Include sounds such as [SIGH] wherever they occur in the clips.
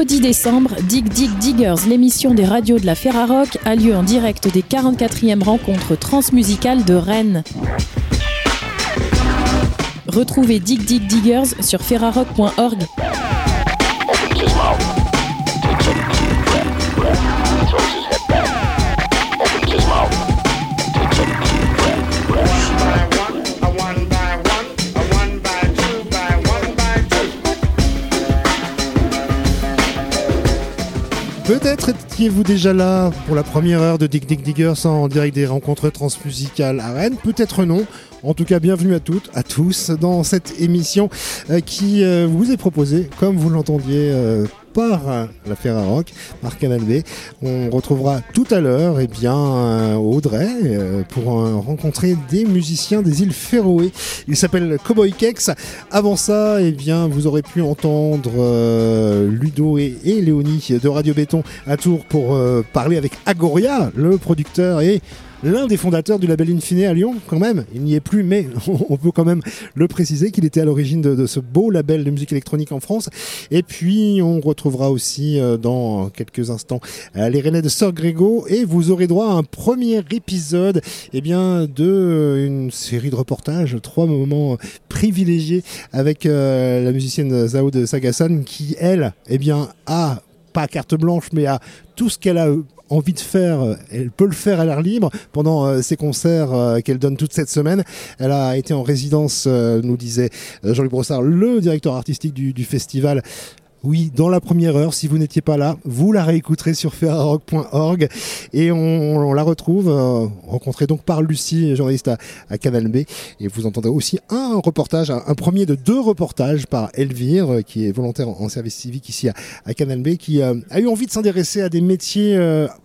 au 10 décembre, Dig Dig Diggers, l'émission des radios de la Ferrarock, a lieu en direct des 44e rencontres transmusicales de Rennes. Retrouvez Dig Dig Diggers sur ferrarock.org. Peut-être étiez-vous déjà là pour la première heure de Dig Dig Diggers en direct des rencontres transmusicales à Rennes. Peut-être non. En tout cas, bienvenue à toutes, à tous dans cette émission euh, qui euh, vous est proposée, comme vous l'entendiez, euh, par la Ferrarock, par Canal. On retrouvera tout à l'heure eh bien Audrey pour rencontrer des musiciens des îles Féroé. Il s'appelle Cowboy Kex. Avant ça, eh bien vous aurez pu entendre Ludo et, et, Léonie de Radio Béton à Tours pour parler avec Agoria, le producteur et l'un des fondateurs du label Infine à Lyon, quand même. Il n'y est plus, mais [LAUGHS] on peut quand même le préciser qu'il était à l'origine de, ce beau label de musique électronique en France. Et puis, on retrouvera aussi euh, dans quelques instants euh, les Rennais de Sœur Grégo et vous aurez droit à un premier épisode eh bien, de euh, une série de reportages, trois moments privilégiés avec la musicienne Zao de Sagasan qui, elle, eh bien, a pas carte blanche, mais a tout ce qu'elle a envie de faire, euh, elle peut le faire à l'air libre pendant euh, ses concerts euh, qu'elle donne toute cette semaine. Elle a été en résidence, nous disait Jean-Luc Brossard, le directeur artistique du, du festival oui, dans la première heure, si vous n'étiez pas là, vous la réécouterez sur ferrarock.org et on, la retrouve, euh, rencontrée donc par Lucie, journaliste à, Canal B. Et vous entendrez aussi un reportage, un, premier de deux reportages par Elvire, euh, qui est volontaire en, service civique ici à, Canal B, qui euh, a eu envie de s'intéresser à des métiers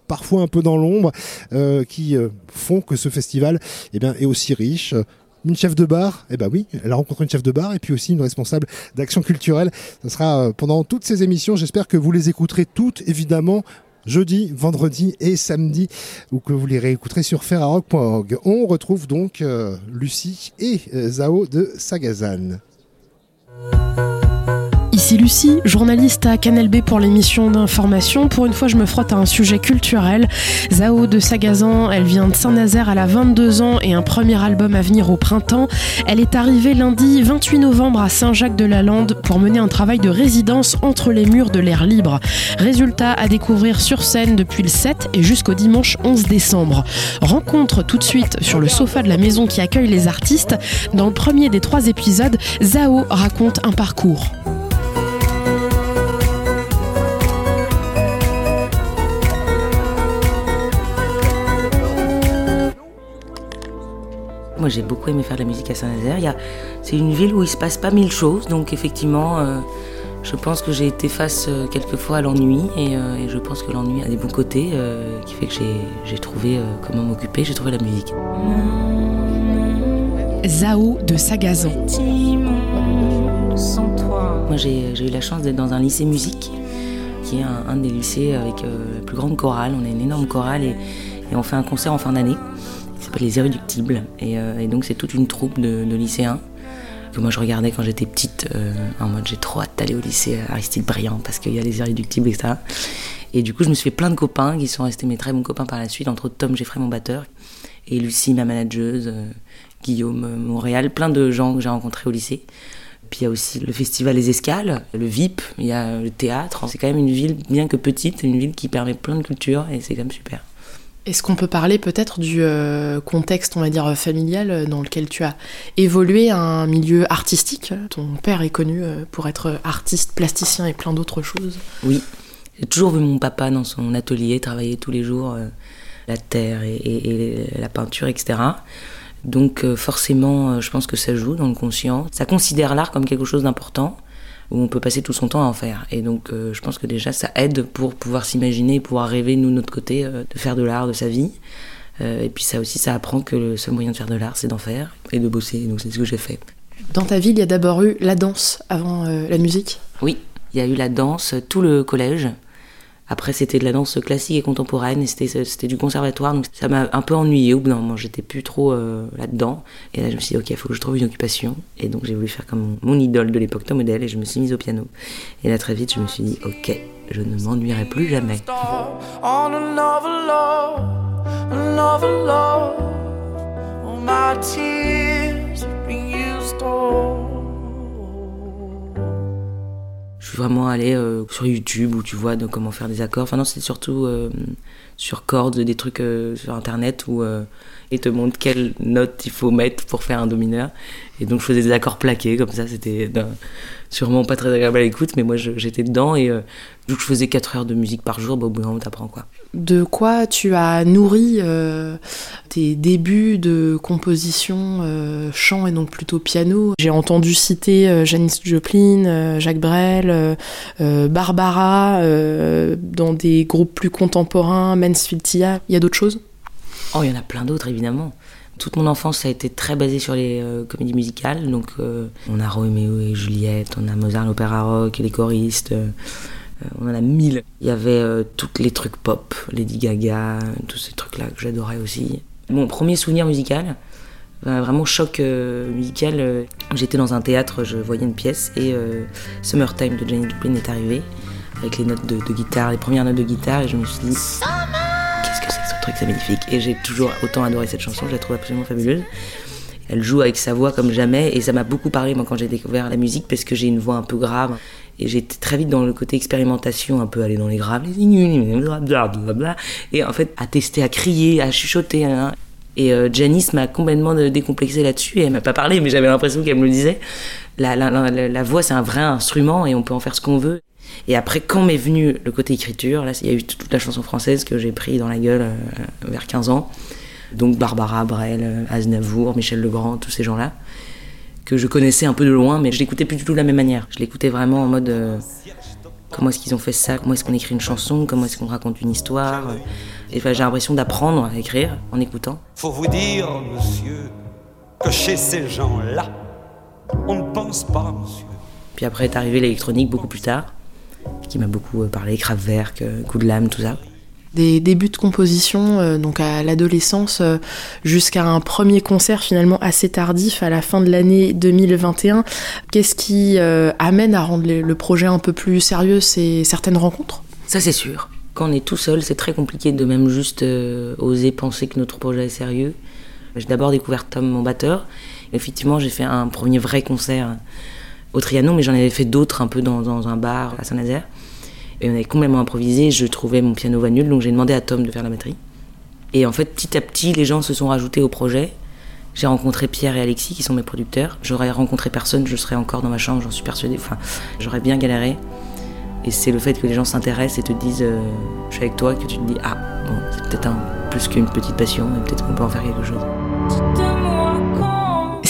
parfois un peu dans l'ombre, qui font que ce festival eh bien, est aussi riche une chef de bar, eh ben oui, elle a rencontré une chef de bar et puis aussi une responsable d'action culturelle. Ce sera euh, pendant toutes ces émissions. J'espère que vous les écouterez toutes, évidemment, jeudi, vendredi et samedi, ou que vous les réécouterez sur ferrarock.org. On retrouve donc euh, Lucie et euh, Zao de Sagazan. Ici Lucie, journaliste à Canal B pour l'émission d'information. Pour une fois, je me frotte à un sujet culturel. Zao de Sagazan, elle vient de Saint-Nazaire, elle a 22 ans et un premier album à venir au printemps. Elle est arrivée lundi 28 novembre à Saint-Jacques-de-la-Lande pour mener un travail de résidence entre les murs de l'air libre. Résultat à découvrir sur scène depuis le 7 et jusqu'au dimanche 11 décembre. Rencontre tout de suite sur le sofa de la maison qui accueille les artistes. Dans le premier des trois épisodes, Zao raconte un parcours. Moi, j'ai beaucoup aimé faire de la musique à Saint-Nazaire. C'est une ville où il se passe pas mille choses, donc effectivement, euh, je pense que j'ai été face euh, quelquefois à l'ennui, euh, et, je pense que l'ennui a des bons côtés, qui fait que j'ai trouvé comment m'occuper, j'ai trouvé la musique. Zao de Sagazan. Moi, j'ai eu la chance d'être dans un lycée musique, qui est un, des lycées avec la plus grande chorale. On a une énorme chorale et on fait un concert en fin d'année s'appelle Les Irréductibles. Euh, et, donc c'est toute une troupe de, lycéens que moi je regardais quand j'étais petite euh, en mode j'ai trop hâte d'aller au lycée Aristide Briand parce qu'il y a les Irréductibles et ça. Et du coup je me suis fait plein de copains qui sont restés mes très bons copains par la suite, entre Tom Jeffrey mon batteur et Lucie ma manageuse, euh, Guillaume Montréal, plein de gens que j'ai rencontrés au lycée. Puis il y a aussi le festival Les Escales, le VIP, il y a le théâtre. C'est quand même une ville, bien que petite, une ville qui permet plein de culture et c'est quand même super. Est-ce qu'on peut parler peut-être du euh, contexte, on va dire, familial euh, dans lequel tu as évolué un milieu artistique? Ton père est connu euh, pour être artiste, plasticien et plein d'autres choses. Oui, j'ai toujours vu mon papa dans son atelier travailler tous les jours la terre et, la peinture, etc. Donc forcément, je pense que ça joue dans le conscient. Ça considère l'art comme quelque chose d'important où on peut passer tout son temps à en faire. Et donc, euh, je pense que déjà, ça aide pour pouvoir s'imaginer, pouvoir rêver, nous, de notre côté, euh, de faire de l'art de sa vie. Euh, et puis ça aussi, ça apprend que le seul moyen de faire de l'art, c'est d'en faire et de bosser. Donc, c'est ce que j'ai fait. Dans ta vie, il y a d'abord eu la danse avant la musique? Oui, il y a eu la danse tout le collège. Après, c'était de la danse classique et contemporaine, et c'était du conservatoire, donc ça m'a un peu ennuyé au bout d'un. J'étais plus trop euh, là-dedans. Et là, je me suis dit, ok, il faut que je trouve une occupation. Et donc, j'ai voulu faire comme mon idole de l'époque, Tom Model, et je me suis mise au piano. Et là, très vite, je me suis dit, ok, je ne m'ennuierai plus jamais. Je suis vraiment allé euh, sur YouTube où tu vois comment faire des accords. Enfin non, c'est surtout euh, sur cordes, des trucs euh, sur internet où ils te montrent quelle note il faut mettre pour faire un do mineur. Et donc je faisais des accords plaqués comme ça, c'était sûrement pas très agréable à l'écoute, mais moi j'étais dedans et vu que je faisais 4 heures de musique par jour, bah, au bout d'un moment t'apprends quoi. De quoi tu as nourri euh, tes débuts de composition euh, chant et donc plutôt piano? J'ai entendu citer euh, Janis Joplin, Jacques Brel, Barbara dans des groupes plus contemporains, Mansfield Tia. Il y a d'autres choses? Oh, il y en a plein d'autres évidemment. Toute mon enfance, a été très basé sur les comédies musicales. Donc, on a Roméo et Juliette, on a Mozart, l'opéra rock, les choristes. Euh, on en a mille. Il y avait euh, tous les trucs pop, Lady Gaga, tous ces trucs-là que j'adorais aussi. Mon premier souvenir musical, vraiment choc euh, musical. J'étais dans un théâtre, je voyais une pièce et Summertime de Janis Joplin est arrivé avec les notes de, guitare, les premières notes de guitare et je me suis dit c'est magnifique. Et j'ai toujours autant adoré cette chanson, je la trouve absolument fabuleuse. Elle joue avec sa voix comme jamais et ça m'a beaucoup parlé moi quand j'ai découvert la musique parce que j'ai une voix un peu grave et j'étais très vite dans le côté expérimentation, un peu aller dans les graves, et en fait à tester, à crier, à chuchoter. Hein. Et euh, Janice m'a complètement décomplexé là-dessus. Elle m'a pas parlé, mais j'avais l'impression qu'elle me le disait. La, la, voix, c'est un vrai instrument et on peut en faire ce qu'on veut. Et après, quand m'est venu le côté écriture, là, il y a eu toute la chanson française que j'ai pris dans la gueule euh, vers 15 ans. Donc Barbara, Brel, euh, Aznavour, Michel Legrand, tous ces gens-là que je connaissais un peu de loin, mais je l'écoutais plus du tout de la même manière. Je l'écoutais vraiment en mode euh, comment est-ce qu'ils ont fait ça, comment est-ce qu'on écrit une chanson, comment est-ce qu'on raconte une histoire? Et j'ai l'impression d'apprendre à écrire en écoutant. Faut vous dire, monsieur, que chez ces gens-là, on ne pense pas, monsieur. Puis après est arrivé l'électronique beaucoup plus tard, qui m'a beaucoup euh, parlé, Kraftwerk, euh, Coup de lame, tout ça des débuts de composition, euh, donc à l'adolescence, euh, jusqu'à un premier concert finalement assez tardif à la fin de l'année 2021. Qu'est-ce qui euh, amène à rendre le projet un peu plus sérieux C'est certaines rencontres? Ça c'est sûr. Quand on est tout seul, c'est très compliqué de même juste oser penser que notre projet est sérieux. J'ai d'abord découvert Tom, mon batteur. Effectivement, j'ai fait un premier vrai concert au Trianon, mais j'en avais fait d'autres un peu dans, dans un bar à Saint-Nazaire. Et on avait complètement improvisé. Je trouvais mon piano va nul, donc j'ai demandé à Tom de faire la batterie. Et en fait, petit à petit, les gens se sont rajoutés au projet. J'ai rencontré Pierre et Alexis, qui sont mes producteurs. J'aurais rencontré personne, je serais encore dans ma chambre, j'en suis persuadée. Enfin, j'aurais bien galéré. Et c'est le fait que les gens s'intéressent et te disent euh, je suis avec toi que tu te dis ah bon c'est peut-être plus qu'une petite passion et peut-être qu'on peut en faire quelque chose.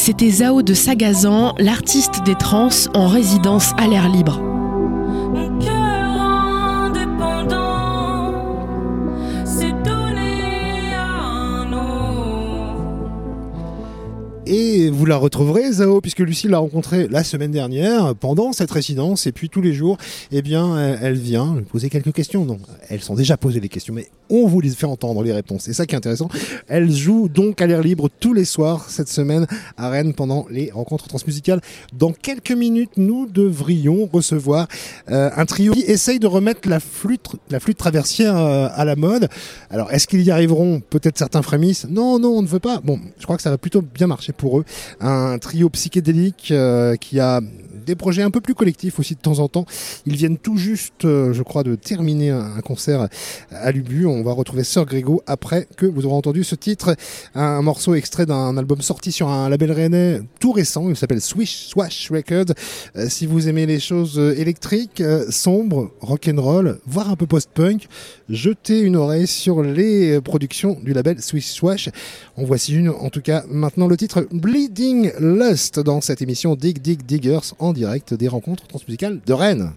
C'était Zao de Sagazan, l'artiste des trans en résidence à l'air libre. Et vous la retrouverez, Zao, puisque Lucie l'a rencontrée la semaine dernière, pendant cette résidence, et puis tous les jours, eh bien, elle vient poser quelques questions. Non, elles sont déjà posées les questions, mais on vous les fait entendre les réponses. C'est ça qui est intéressant. Elle joue donc à l'air libre tous les soirs cette semaine à Rennes pendant les rencontres transmusicales. Dans quelques minutes, nous devrions recevoir euh, un trio qui essaye de remettre la flûte, la flûte traversière euh, à la mode. Alors, est-ce qu'ils y arriveront? Peut-être certains frémissent. Non, non, on ne veut pas. Bon, je crois que ça va plutôt bien marcher pour eux. Un trio psychédélique euh, qui a des projets un peu plus collectifs aussi de temps en temps. Ils viennent tout juste, euh, je crois, de terminer un, concert à Lubu. On va retrouver Sœur Grégo après que vous aurez entendu ce titre, un, morceau extrait d'un album sorti sur un label rennais tout récent. Il s'appelle Swish Swash Records. Euh, si vous aimez les choses électriques, sombres, rock'n'roll, voire un peu post-punk, jetez une oreille sur les productions du label Swish Swash. En voici une, en tout cas, maintenant le titre Bleeding Lust dans cette émission Dig Dig Diggers en direct des rencontres transmusicales de Rennes.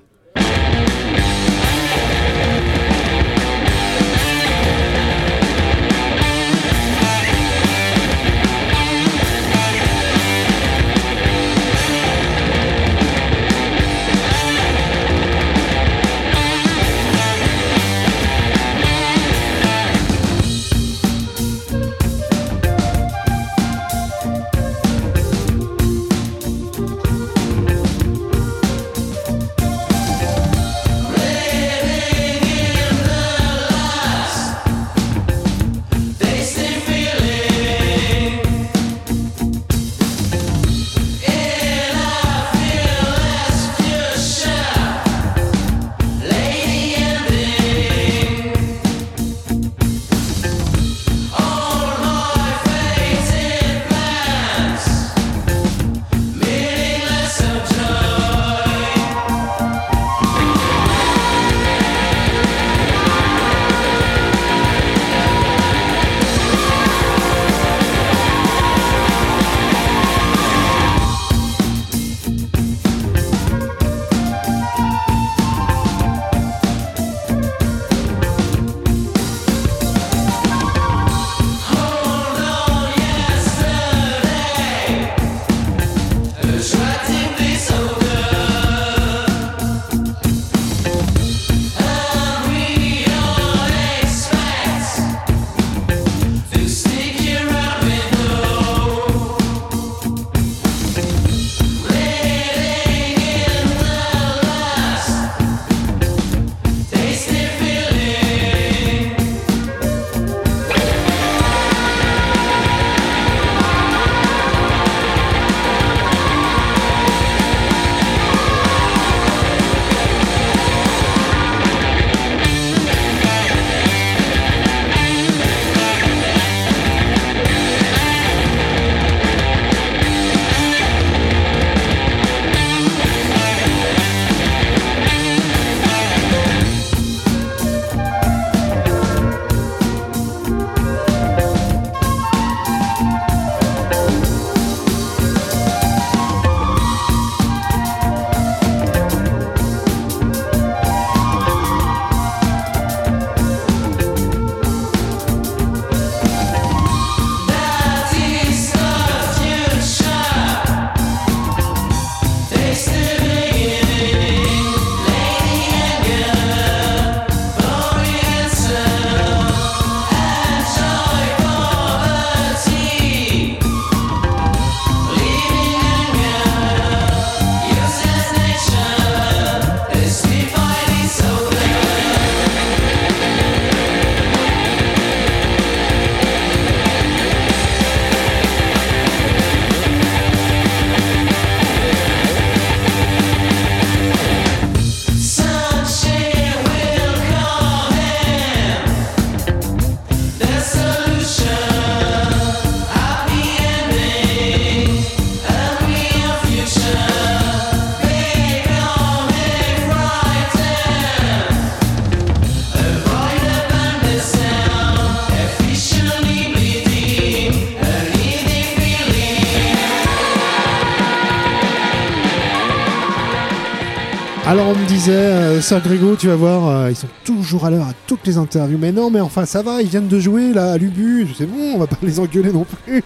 Disait, euh, Sir Grégo, tu vas voir, euh, ils sont toujours à l'heure à toutes les interviews. Mais non, mais enfin ça va, ils viennent de jouer là à l'Ubu, c'est bon, on va pas [LAUGHS] les engueuler non plus.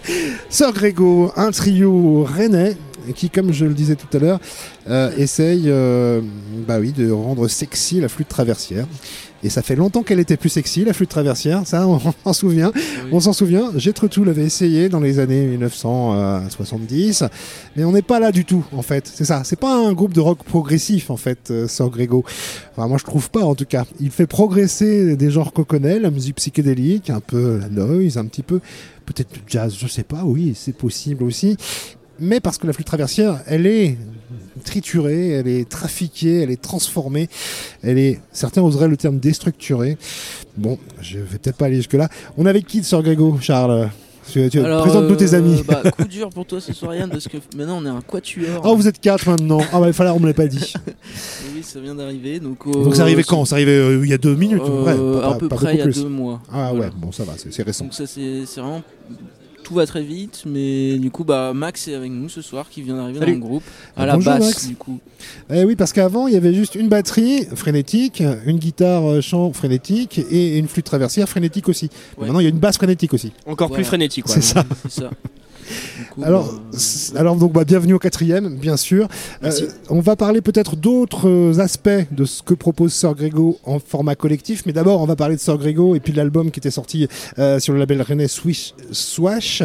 Sir Grégo, un trio rennais qui, comme je le disais tout à l'heure, euh, essaye euh, bah oui, de rendre sexy la flûte traversière. Et ça fait longtemps qu'elle était plus sexy, la flûte traversière, ça on [LAUGHS] s'en souvient. On s'en souvient, Jethro l'avait essayé dans les années 1970, mais on n'est pas là du tout en fait, c'est ça. C'est pas un groupe de rock progressif en fait, euh, Sir Grégo. Enfin moi je trouve pas en tout cas. Il fait progresser des genres qu'on connaît, la musique psychédélique, un peu la noise, un petit peu peut-être le jazz, je sais pas, oui c'est possible aussi mais parce que la flûte traversière, elle est triturée, elle est trafiquée, elle est transformée, elle est, certains oseraient le terme déstructurée. Bon, je vais peut-être pas aller jusque-là. On avait qui de Sir Grégo, Charles? Tu, tu Alors, présente-nous tes euh, amis. bah, [LAUGHS] coup dur pour toi ce soir Yann parce que maintenant on est un quatuor. Oh, vous êtes quatre maintenant. Ah, bah, il fallait, on me l'a pas dit. [LAUGHS] Oui, ça vient d'arriver. Donc, Donc, c'est arrivé quand? C'est arrivé euh, il y a deux minutes, euh, ouais, À peu pas près il y a plus. deux mois. Ah Voilà. ouais, bon, ça va, c'est récent. Donc ça c'est vraiment tout va très vite, mais du coup bah Max est avec nous ce soir qui vient d'arriver dans le groupe à la bonjour, basse Max. du coup. Eh oui, parce qu'avant, il y avait juste une batterie frénétique, une guitare euh, chant frénétique et une flûte traversière frénétique aussi. Ouais. Maintenant, il y a une basse frénétique aussi. Encore Voilà. plus frénétique. quoi. C'est ça. C'est ça. Coup, Alors, c- alors donc, bah, bienvenue au quatrième, bien sûr. Euh, on va parler peut-être d'autres euh, aspects de ce que propose Sir Grégo en format collectif, mais d'abord, on va parler de Sir Grégo et puis de l'album qui était sorti euh, sur le label René Swish, Swash.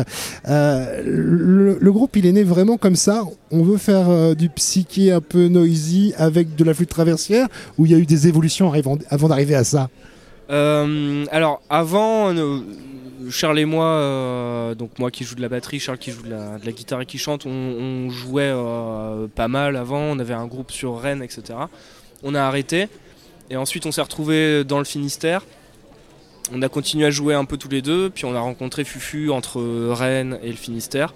Euh, le, le groupe, il est né vraiment comme ça. On veut faire euh, du psyché un peu noisy avec de la flûte traversière, ou il y a eu des évolutions avant, avant d'arriver à ça? Euh, alors avant, euh, Charles et moi, euh, donc moi qui joue de la batterie, Charles qui joue de la, de la guitare et qui chante, on, on jouait euh, pas mal avant. On avait un groupe sur Rennes, etc. On a arrêté et ensuite on s'est retrouvé dans le Finistère. On a continué à jouer un peu tous les deux, puis on a rencontré Fufu entre Rennes et le Finistère.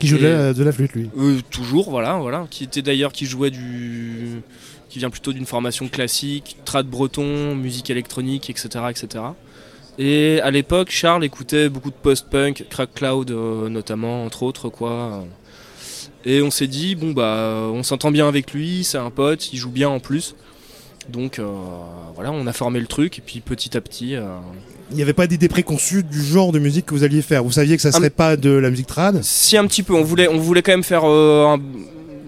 Qui Et- la, de la flûte, lui. Euh, toujours, voilà, voilà. Qui était d'ailleurs qui jouait du, qui vient plutôt d'une formation classique, trad breton, musique électronique, etc., etc. Et à l'époque, Charles écoutait beaucoup de post-punk, Crack Cloud euh, notamment, entre autres, quoi. Et on s'est dit, bon bah, on s'entend bien avec lui, c'est un pote, il joue bien en plus. Donc euh, voilà, on a formé le truc, et puis petit à petit, euh, Il n'y avait pas d'idée préconçue du genre de musique que vous alliez faire. Vous saviez que ça Ah, serait pas de la musique trad? Si un petit peu, on voulait, on voulait quand même faire euh, un-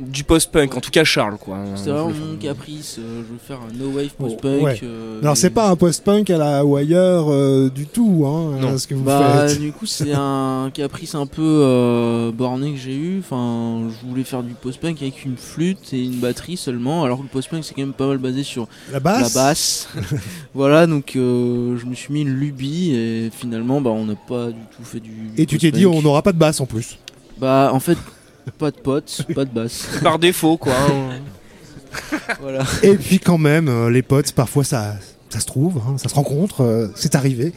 du post-punk, en tout cas Charles quoi. C'était vraiment mon caprice, euh, je veux faire un no wave post-punk. Ouais. euh, Alors et- c'est pas un post-punk à la Wire euh, du tout, hein, Non. ce que vous Bah, faites. du coup, c'est [LAUGHS] un caprice un peu euh, borné que j'ai eu. Enfin, je voulais faire du post-punk avec une flûte et une batterie seulement, alors que le post-punk c'est quand même pas mal basé sur La basse. la basse. [LAUGHS] voilà, donc euh, je me suis mis une lubie et finalement, bah, on n'a pas du tout fait du. Et tu t'es dit, on n'aura pas de basse en plus. Bah, en fait, pas de potes, pas de basse. [LAUGHS] Par défaut quoi. hein. [LAUGHS] voilà. Et puis quand même, euh, les potes, parfois ça, ça se trouve, hein, ça se rencontre, euh, c'est arrivé.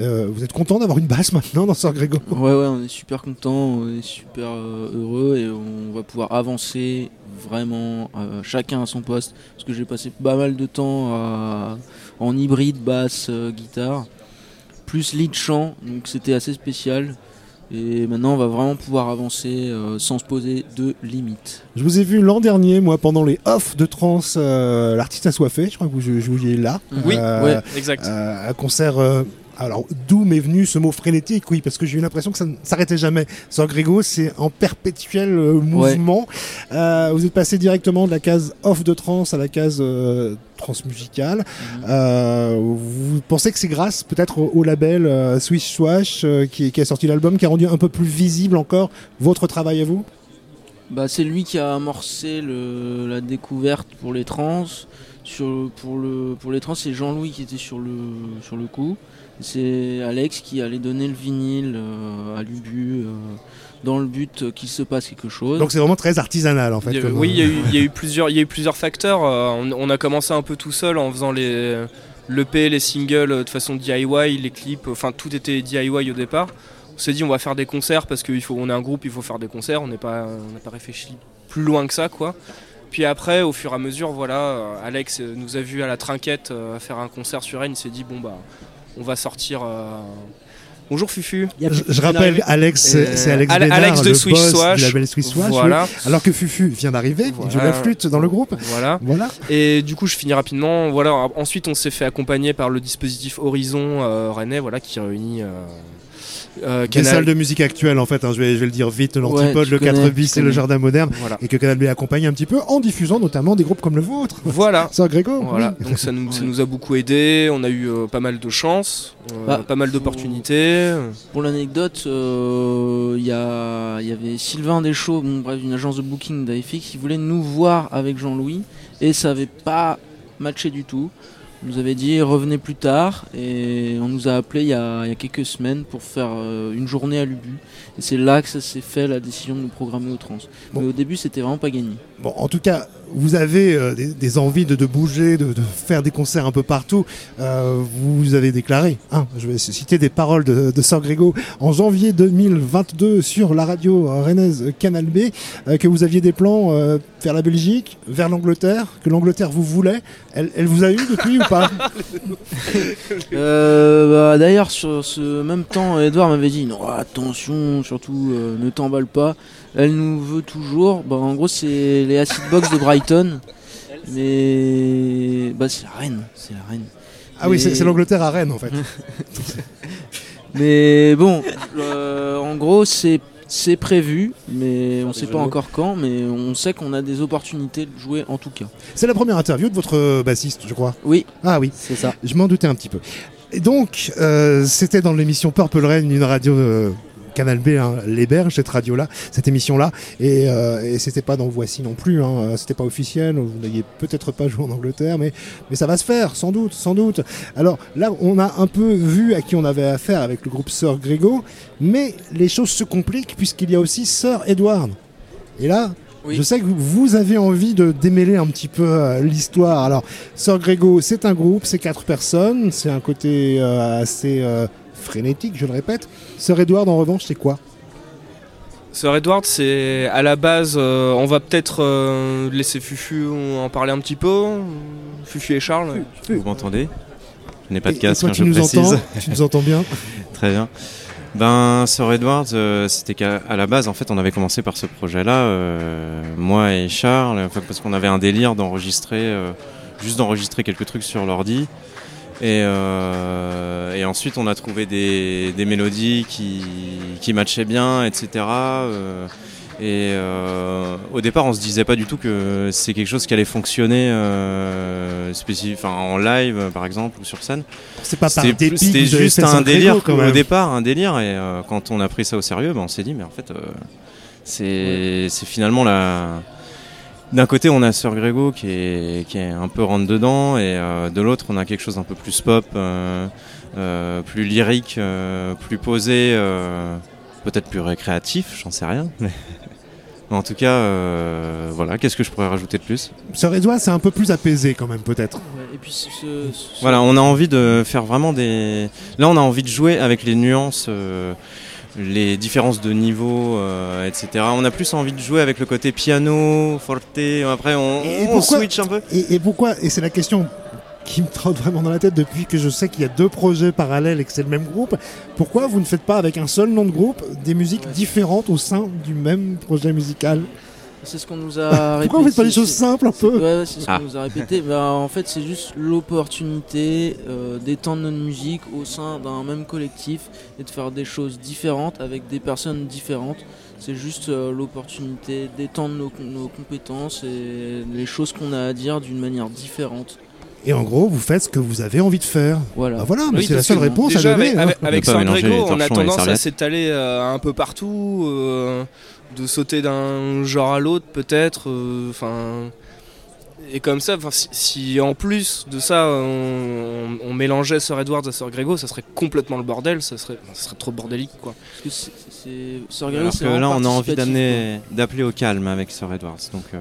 Euh, vous êtes content d'avoir une basse maintenant dans Sœur Grégo? Ouais, ouais, on est super content, on est super euh, heureux et on va pouvoir avancer vraiment euh, chacun à son poste. Parce que j'ai passé pas mal de temps à- en hybride, basse, euh, guitare, plus lead chant, donc c'était assez spécial. Et maintenant, on va vraiment pouvoir avancer euh, sans se poser de limites. Je vous ai vu l'an dernier, moi, pendant les off de trans, euh, l'artiste assoiffé, je crois que vous jouiez là. Oui, Euh, ouais. exact. euh, un concert. Alors, d'où m'est venu ce mot frénétique Oui, parce que j'ai eu l'impression que ça ne s'arrêtait jamais. Sœur Grégo, c'est en perpétuel euh, mouvement. Euh, vous êtes passé directement de la case off de trans à la case euh, transmusicale. Euh, vous pensez que c'est grâce peut-être au, au label Swish Swash qui, qui a sorti l'album, qui a rendu un peu plus visible encore votre travail à vous? Bah, c'est lui qui a amorcé le- la découverte pour les trans. Sur, pour, le, pour les trans, c'est Jean-Louis qui était sur le, sur le coup. C'est Alex qui allait donner le vinyle euh, à l'Ubu euh, dans le but qu'il se passe quelque chose. Donc c'est vraiment très artisanal en fait. Il y a- comme, oui, il y, a eu, il y a eu [LAUGHS] plusieurs, il y a eu plusieurs facteurs. Euh, on, on a commencé un peu tout seul en faisant les l'EP, les singles de façon DIY, les clips, enfin tout était DIY au départ. On s'est dit on va faire des concerts parce qu'il faut, on est un groupe, il faut faire des concerts. On n'est pas, on n'a pas réfléchi plus loin que ça, quoi. Puis après, au fur et à mesure, voilà, Alex nous a vu à la trinquette faire un concert sur Rennes. Il s'est dit bon bah, on va sortir. euh, Bonjour Fufu. Je, je rappelle, Alex, c'est Euh, c'est Alex Bénard, Alex de le Swish boss Swash. du label Swish Swash, oui. Voilà. Alors que Fufu vient d'arriver, il joue la Voilà. flûte dans le groupe. Voilà. Voilà. Et du coup, je finis rapidement. Voilà. Ensuite, on s'est fait accompagner par le dispositif Horizon euh, Rennais, voilà, qui réunit euh, euh, Des Canal. salles de musique actuelles en fait, hein, je, vais, je vais le dire vite, l'antipode, le 4 connais, bis et le jardin moderne. Voilà. Et que Canal B accompagne un petit peu en diffusant notamment des groupes comme le vôtre. [LAUGHS] Voilà. Sœur Grégo. Voilà, oui. donc ça nous, ça nous a beaucoup aidé, on a eu euh, pas mal de chance, euh, Bah, pas mal d'opportunités. Pour l'anecdote, euh, il y, a- il y avait Sylvain Deschaux, bon, bref, une agence de booking d'AFX, qui voulait nous voir avec Jean-Louis et ça avait pas matché du tout. On nous avait dit revenez plus tard et on nous a appelé il y a, il y a quelques semaines pour faire euh, une journée à l'Ubu. Et c'est là que ça s'est fait la décision de nous programmer au trans. Bon. Mais au début c'était vraiment pas gagné. Bon, en tout cas, vous avez euh, des, envies de, bouger, de, faire des concerts un peu partout. Euh, vous avez déclaré, hein, je vais citer des paroles de, de Sœur Grégo, en janvier 2022 sur la radio rennaise Canal B, euh, que vous aviez des plans vers la Belgique, vers l'Angleterre, que l'Angleterre vous voulait. Elle, elle vous a eu depuis ou pas? [LAUGHS] Bah, D'ailleurs, sur ce même temps, Edouard m'avait dit non, attention, surtout ne t'emballe pas. Elle nous veut toujours. Bah, en gros, c'est les acid box de Brighton. Mais bah, c'est la reine. C'est la reine. Ah oui, c'est Et- c'est l'Angleterre à Rennes en fait. [LAUGHS] Mais bon, euh, en gros, c'est. C'est prévu, mais on sait pas encore quand, mais on sait qu'on a des opportunités de jouer en tout cas. C'est la première interview de votre euh, bassiste, je crois. Oui, Ah oui. c'est ça. Je m'en doutais un petit peu. Et donc, euh, c'était dans l'émission Purple Rain, une radio euh, Canal B, hein, l'héberge, cette radio-là, cette émission-là. Et, euh, et c'était pas dans Voici non plus, hein, euh, c'était pas officiel, vous n'ayez peut-être pas joué en Angleterre, mais, ça va se faire, sans doute, sans doute. Alors là, on a un peu vu à qui on avait affaire avec le groupe Sœur Grégo, mais les choses se compliquent puisqu'il y a aussi Sœur Edward. Et là, Oui. je sais que vous avez envie de démêler un petit peu euh, l'histoire. Alors, Sœur Grégo, c'est un groupe, c'est quatre personnes, c'est un côté euh, assez euh, frénétique, je le répète. Sœur Edward, en revanche, c'est quoi? Sœur Edward, c'est à la base, euh, on va peut-être euh, laisser Fufu en parler un petit peu. Fufu et Charles. Vous m'entendez? Je n'ai pas de Et- et casque, toi, hein, tu je nous précise. entends? Tu nous entends bien? [LAUGHS] Très bien. Ben, Sir Edward, euh, c'était qu'à la base, en fait, on avait commencé par ce projet-là, euh, moi et Charles, parce qu'on avait un délire d'enregistrer, euh, juste d'enregistrer quelques trucs sur l'ordi. Et, et ensuite, on a trouvé des, des mélodies qui, qui matchaient bien, etc. Et euh, au départ, on se disait pas du tout que c'est quelque chose qui allait fonctionner euh, en live, par exemple, ou sur scène. C'est pas C'était juste un délire au départ, un délire. Et euh, quand on a pris ça au sérieux, ben, on s'est dit, mais en fait, c'est finalement la. D'un côté, on a Sir Grégo qui est, qui est un peu rentre dedans, et de l'autre, on a quelque chose un peu plus pop, plus lyrique, plus posé, peut-être plus récréatif, j'en sais rien. [LAUGHS] Mais, en tout cas, euh, voilà. Qu'est-ce que je pourrais rajouter de plus? Sœur Edouard, c'est un peu plus apaisé quand même, peut-être. Ouais, et puis ce- ce- ce- Voilà, on a envie de faire vraiment des. Là, on a envie de jouer avec les nuances, euh, les différences de niveau, euh, etc. On a plus envie de jouer avec le côté piano, forte. Après, on, Et on pourquoi- switch un peu. Et, et pourquoi Et c'est la question qui me trotte vraiment dans la tête depuis que je sais qu'il y a deux projets parallèles et que c'est le même groupe. Pourquoi vous ne faites pas avec un seul nom de groupe des musiques Ouais. différentes au sein du même projet musical c'est ce qu'on nous a [LAUGHS] Pourquoi vous faites pas des répété, choses simples un peu Ouais, ouais, c'est ce qu'on Ah. nous a répété. Bah, en fait, c'est juste l'opportunité euh, d'étendre notre musique au sein d'un même collectif et de faire des choses différentes avec des personnes différentes. C'est juste euh, l'opportunité d'étendre nos, nos compétences et les choses qu'on a à dire d'une manière différente. Et en gros, vous faites ce que vous avez envie de faire. Voilà. Bah voilà, mais Oui, c'est la seule que réponse déjà, à donner. Avec, hein. avec, Grégo, on a tendance à s'étaler euh, un peu partout, euh, de sauter d'un genre à l'autre peut-être. euh, Enfin. et comme ça, si, si en plus de ça, on, on mélangeait Sir Edward à Sir Grégo, ça serait complètement le bordel, ça serait, ça serait trop bordélique quoi. Parce que c'est- c'est- Sir Grégo, Alors c'est que là, on a envie d'appeler au calme avec Sir. Donc, euh,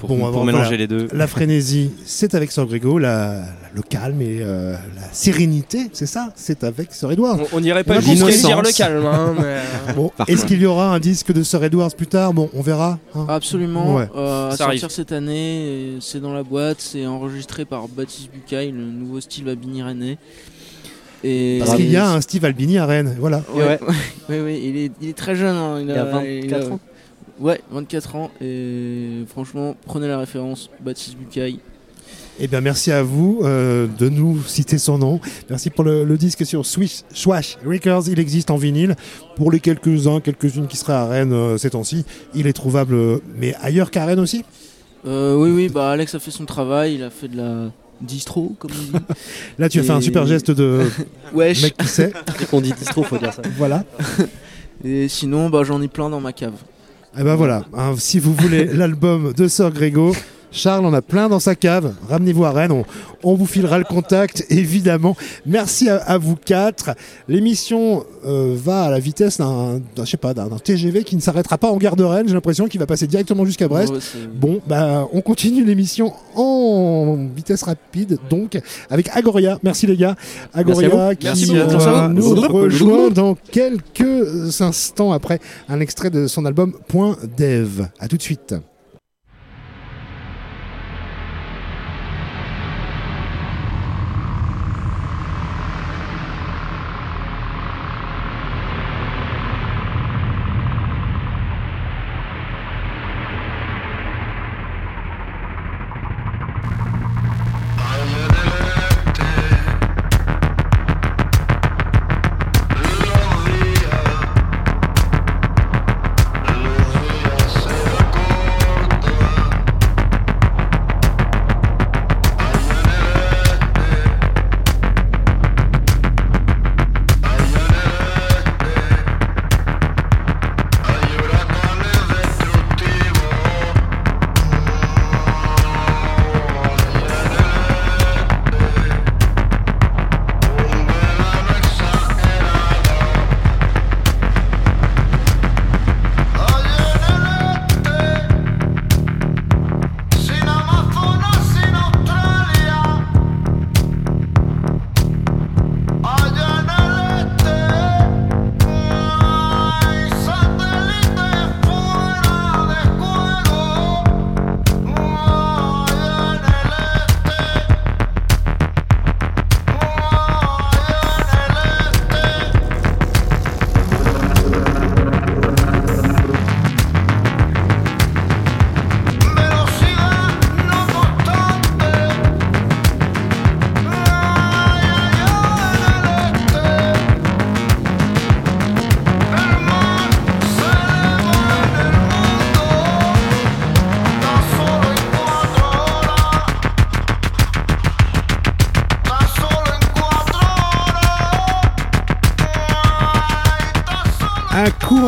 pour, Bon, pour alors, mélanger voilà. les deux. La frénésie, c'est avec Sir Grégo. La, la- le calme et euh, la sérénité, c'est ça C'est avec Sir Edward. On n'irait pas jusqu'à le calme, hein, [LAUGHS] mais, euh, Bon, est-ce qu'il y aura un disque de Sir Edwards plus tard? Bon, on verra. hein. Absolument, Ouais. euh, à Ça sortir arrive. cette année, c'est dans la boîte, c'est enregistré par Baptiste Bucaille, le nouveau style Babini René. Et Parce qu'il y a un Steve Albini à Rennes. Voilà. Ouais, Ouais. [LAUGHS] ouais, ouais, il, est, il est très jeune. hein, Il a 24 ans. Ouais, 24 ans. Et franchement, prenez la référence, Baptiste Bucaille. Eh bien, merci à vous euh, de nous citer son nom. Merci pour le, le disque sur Swish, Swash Records. Il existe en vinyle. Pour les quelques-uns, quelques-unes qui seraient à Rennes euh, ces temps-ci, il est trouvable, euh, mais ailleurs qu'à Rennes aussi. Euh, oui, oui, bah Alex a fait son travail, il a fait de la distro, comme on dit. [LAUGHS] Là, tu as fait un super geste de [LAUGHS] Wesh. mec qui sait. Dès qu'on dit distro, faut dire ça. Voilà. Et sinon, bah j'en ai plein dans ma cave. Eh ben voilà, hein, si vous voulez l'album de Sir Grégo, Charles en a plein dans sa cave. Ramenez-vous à Rennes, on, on vous filera le contact, [LAUGHS] évidemment. Merci à, à vous quatre. L'émission euh, va à la vitesse d'un, je sais pas, d'un TGV qui ne s'arrêtera pas en gare de Rennes. J'ai l'impression qu'il va passer directement jusqu'à Brest. Ouais, Bon, bah, on continue l'émission en vitesse rapide, donc avec Agoria. Merci les gars. Agoria qui euh, nous rejoint dans quelques instants après un extrait de son album Point Dev. À tout de suite.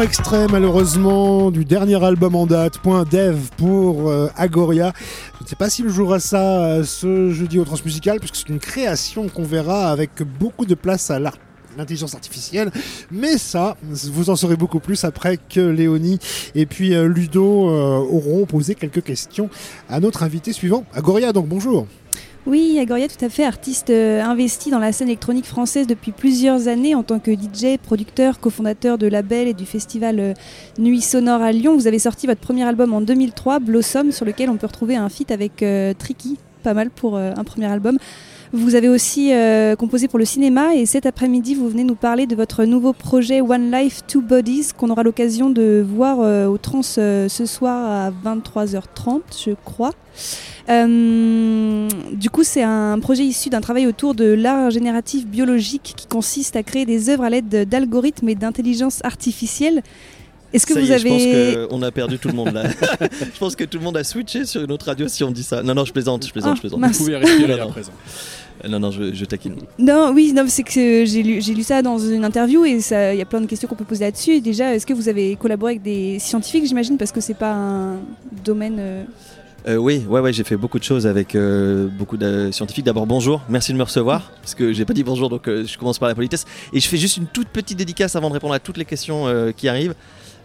Extrait malheureusement du dernier album en date, Point Dev pour euh, Agoria. Je ne sais pas s'il jouera ça euh, ce jeudi au Transmusical, puisque c'est une création qu'on verra avec beaucoup de place à l'art l'intelligence artificielle. Mais ça, vous en saurez beaucoup plus après que Léonie et puis euh, Ludo auront posé quelques questions à notre invité suivant, Agoria. Donc bonjour. Oui, Agoria, tout à fait, artiste euh, investi dans la scène électronique française depuis plusieurs années en tant que DJ, producteur, cofondateur de label et du festival euh, Nuit Sonore à Lyon. Vous avez sorti votre premier album en 2003, Blossom, sur lequel on peut retrouver un feat avec euh, Tricky, pas mal pour un premier album. Vous avez aussi euh, composé pour le cinéma et cet après-midi, vous venez nous parler de votre nouveau projet One Life, Two Bodies qu'on aura l'occasion de voir euh, au Trans euh, ce soir à 23h30, je crois. Euh, du coup, c'est un projet issu d'un travail autour de l'art génératif biologique qui consiste à créer des œuvres à l'aide d'algorithmes et d'intelligence artificielle. Est-ce que Ça vous y est, avez... Je pense qu'on a perdu tout le monde là. [LAUGHS] je pense que tout le monde a switché sur une autre radio si on dit ça. Non, non, je plaisante, je plaisante, Ah, je plaisante. mince. Vous pouvez respirer à présent. Euh, Non, non, je, je taquine. Non, oui, non, c'est que j'ai lu, j'ai lu ça dans une interview et ça- il y a plein de questions qu'on peut poser là-dessus. Et Déjà, est-ce que vous avez collaboré avec des scientifiques, j'imagine, parce que c'est pas un domaine. euh, Euh, oui, ouais, ouais, j'ai fait beaucoup de choses avec euh, beaucoup de scientifiques. D'abord, bonjour, merci de me recevoir, parce que j'ai pas dit bonjour, donc euh, je commence par la politesse. Et je fais juste une toute petite dédicace avant de répondre à toutes les questions euh, qui arrivent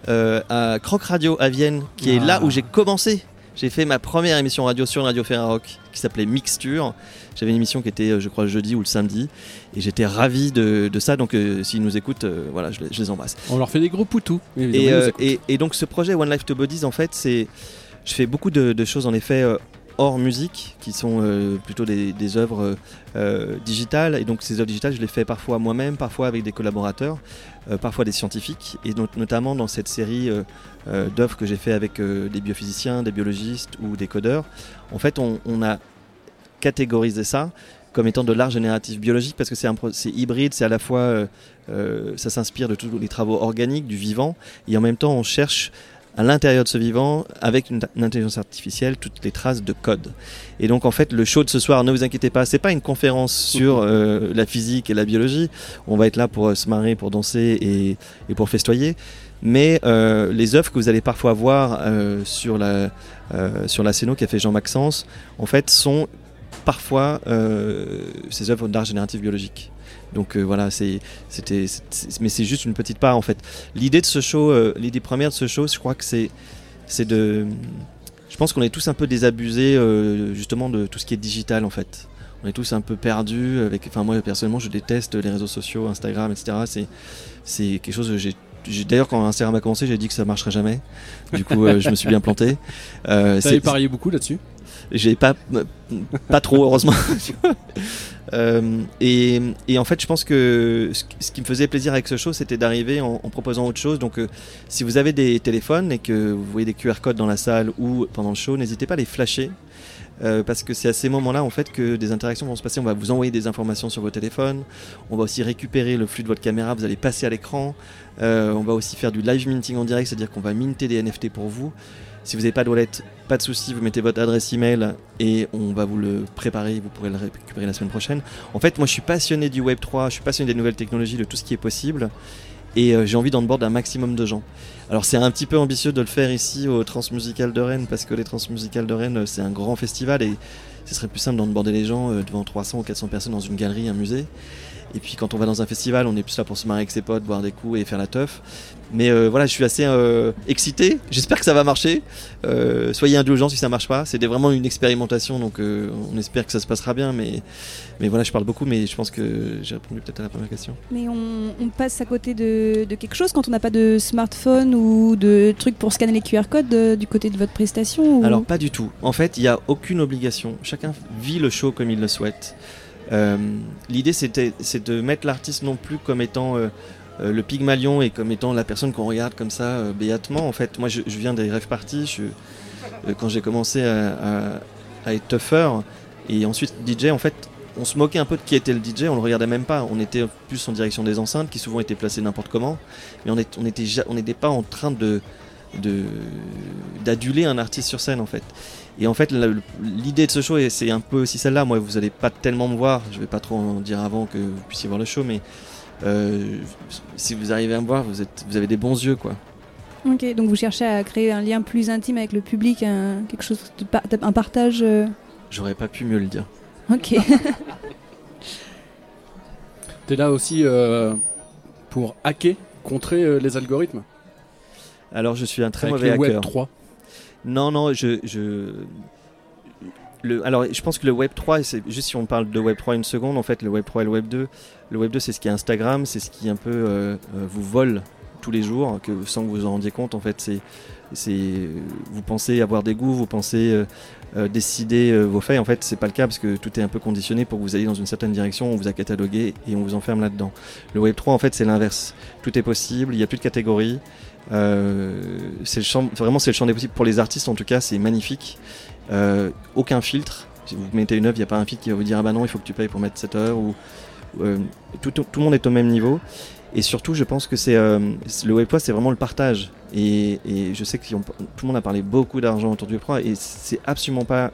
euh, à Croc Radio à Vienne, qui est Ah. là où j'ai commencé. J'ai fait ma première émission radio sur radio Ferrarock qui s'appelait Mixture. J'avais une émission qui était, euh, je crois, le jeudi ou le samedi, et j'étais ravi de, de ça. Donc, euh, s'ils nous écoutent, euh, voilà, je les, je les embrasse. On leur fait des gros poutous. évidemment, Et, euh, et, et donc ce projet One Life to Bodies, en fait, c'est, je fais beaucoup de, de choses en effet hors musique, qui sont euh, plutôt des, œuvres euh, euh, digitales. Et donc ces œuvres digitales, je les fais parfois moi-même, parfois avec des collaborateurs, parfois des scientifiques, et not- notamment dans cette série d'œuvres que j'ai fait avec des biophysiciens, des biologistes ou des codeurs. En fait, on, a catégorisé ça comme étant de l'art génératif biologique parce que c'est hybride, c'est à la fois ça s'inspire de tous les travaux organiques du vivant et en même temps on cherche à l'intérieur de ce vivant avec une, intelligence artificielle toutes les traces de code. Et donc en fait le show de ce soir, ne vous inquiétez pas, c'est pas une conférence sur euh, la physique et la biologie. On va être là pour euh, se marrer, pour danser et, et pour festoyer. Mais euh, les œuvres que vous allez parfois voir euh, sur la euh, sur la scéno qu'a fait Jean Maxence, en fait sont parfois ces œuvres d'art génératif biologique. Donc euh, voilà, c'était, mais c'est juste une petite part en fait. L'idée de ce show, euh, l'idée première de ce show, je crois que c'est, c'est de, je pense qu'on est tous un peu désabusés euh, justement de tout ce qui est digital en fait. On est tous un peu perdus avec, enfin moi personnellement, je déteste les réseaux sociaux, Instagram, etc. C'est, c'est quelque chose que j'ai D'ailleurs, quand Instagram a commencé, j'ai dit que ça marcherait jamais. Du coup, euh, je me suis bien planté. Euh, c'est- parié beaucoup là-dessus? J'ai pas pas trop heureusement. [LAUGHS] Euh, et, et en fait je pense que ce, qui me faisait plaisir avec ce show c'était d'arriver en, en proposant autre chose. Donc euh, si vous avez des téléphones et que vous voyez des QR codes dans la salle ou pendant le show n'hésitez pas à les flasher euh, parce que c'est à ces moments-là en fait que des interactions vont se passer. On va vous envoyer des informations sur vos téléphones. On va aussi récupérer le flux de votre caméra. Vous allez passer à l'écran. Euh, on va aussi faire du live minting en direct, c'est-à-dire qu'on va minter des NFT pour vous. Si vous n'avez pas de wallet, pas de souci, vous mettez votre adresse email et on va vous le préparer. Vous pourrez le récupérer la semaine prochaine. En fait, moi, je suis passionné du Web 3. Je suis passionné des nouvelles technologies, de tout ce qui est possible. Et euh, j'ai envie d'en board un maximum de gens. Alors c'est un petit peu ambitieux de le faire ici au Transmusical de Rennes parce que les Transmusicales de Rennes euh, c'est un grand festival et ce serait plus simple d'emborder les gens euh, devant 300 ou 400 personnes dans une galerie, un musée. Et puis quand on va dans un festival, on est plus là pour se marrer avec ses potes, boire des coups et faire la teuf. Mais euh, voilà, je suis assez euh, excité. J'espère que ça va marcher. Euh, soyez indulgents si ça marche pas. C'était vraiment une expérimentation, donc on espère que ça se passera bien. Mais, mais voilà, je parle beaucoup, mais je pense que j'ai répondu peut-être à la première question. Mais on, on passe à côté de, de quelque chose quand on n'a pas de smartphone ou de trucs pour scanner les QR codes du côté de votre prestation ou- Alors pas du tout. En fait, il n'y a aucune obligation. Chacun vit le show comme il le souhaite. Euh, L'idée, c'était, c'est de mettre l'artiste non plus comme étant euh, euh, le Pygmalion et comme étant la personne qu'on regarde comme ça béatement. En fait, moi, je, viens des rêves parties. Quand j'ai commencé à, être tougher et ensuite DJ, en fait, on se moquait un peu de qui était le DJ. On le regardait même pas. On était plus en direction des enceintes qui souvent étaient placées n'importe comment. Mais on on était on n'était pas en train d'aduler un artiste sur scène en fait. Et en fait, l'idée de ce show, c'est un peu aussi celle-là. Moi, vous allez pas tellement me voir. Je vais pas trop en dire avant que vous puissiez voir le show, mais euh, si vous arrivez à me voir, vous, êtes, vous avez des bons yeux, quoi. Ok, donc vous cherchez à créer un lien plus intime avec le public, un, quelque chose de par- un partage. euh, J'aurais pas pu mieux le dire. Ok. [LAUGHS] T'es là aussi euh, pour hacker, contrer euh, les algorithmes? Alors, je suis un très Avec mauvais le Web hacker. 3. Non, non, je. je... Alors, je pense que le Web 3, c'est juste si on parle de Web 3 une seconde, en fait, le Web 3 et le Web 2, le Web 2, c'est ce qui est Instagram, c'est ce qui un peu euh, euh, vous vole tous les jours, que, sans que vous en rendiez compte, en fait, c'est. c'est vous pensez avoir des goûts, vous pensez euh, décider vos faits. En fait, c'est pas le cas parce que tout est un peu conditionné pour que vous ayez dans une certaine direction. On vous a catalogué et on vous enferme là-dedans. Le Web 3, en fait, c'est l'inverse. Tout est possible. Il n'y a plus de catégories. Euh, c'est le champ, vraiment, c'est le champ des possibles pour les artistes. En tout cas, c'est magnifique. Euh, aucun filtre. Si vous mettez une œuvre, il n'y a pas un filtre qui va vous dire ah bah non, il faut que tu payes pour mettre cette œuvre. Ou euh, tout, tout, tout le monde est au même niveau. Et surtout, je pense que c'est euh, le Web 3, c'est vraiment le partage. Et, et je sais que tout le monde a parlé beaucoup d'argent autour du 3 et c'est absolument pas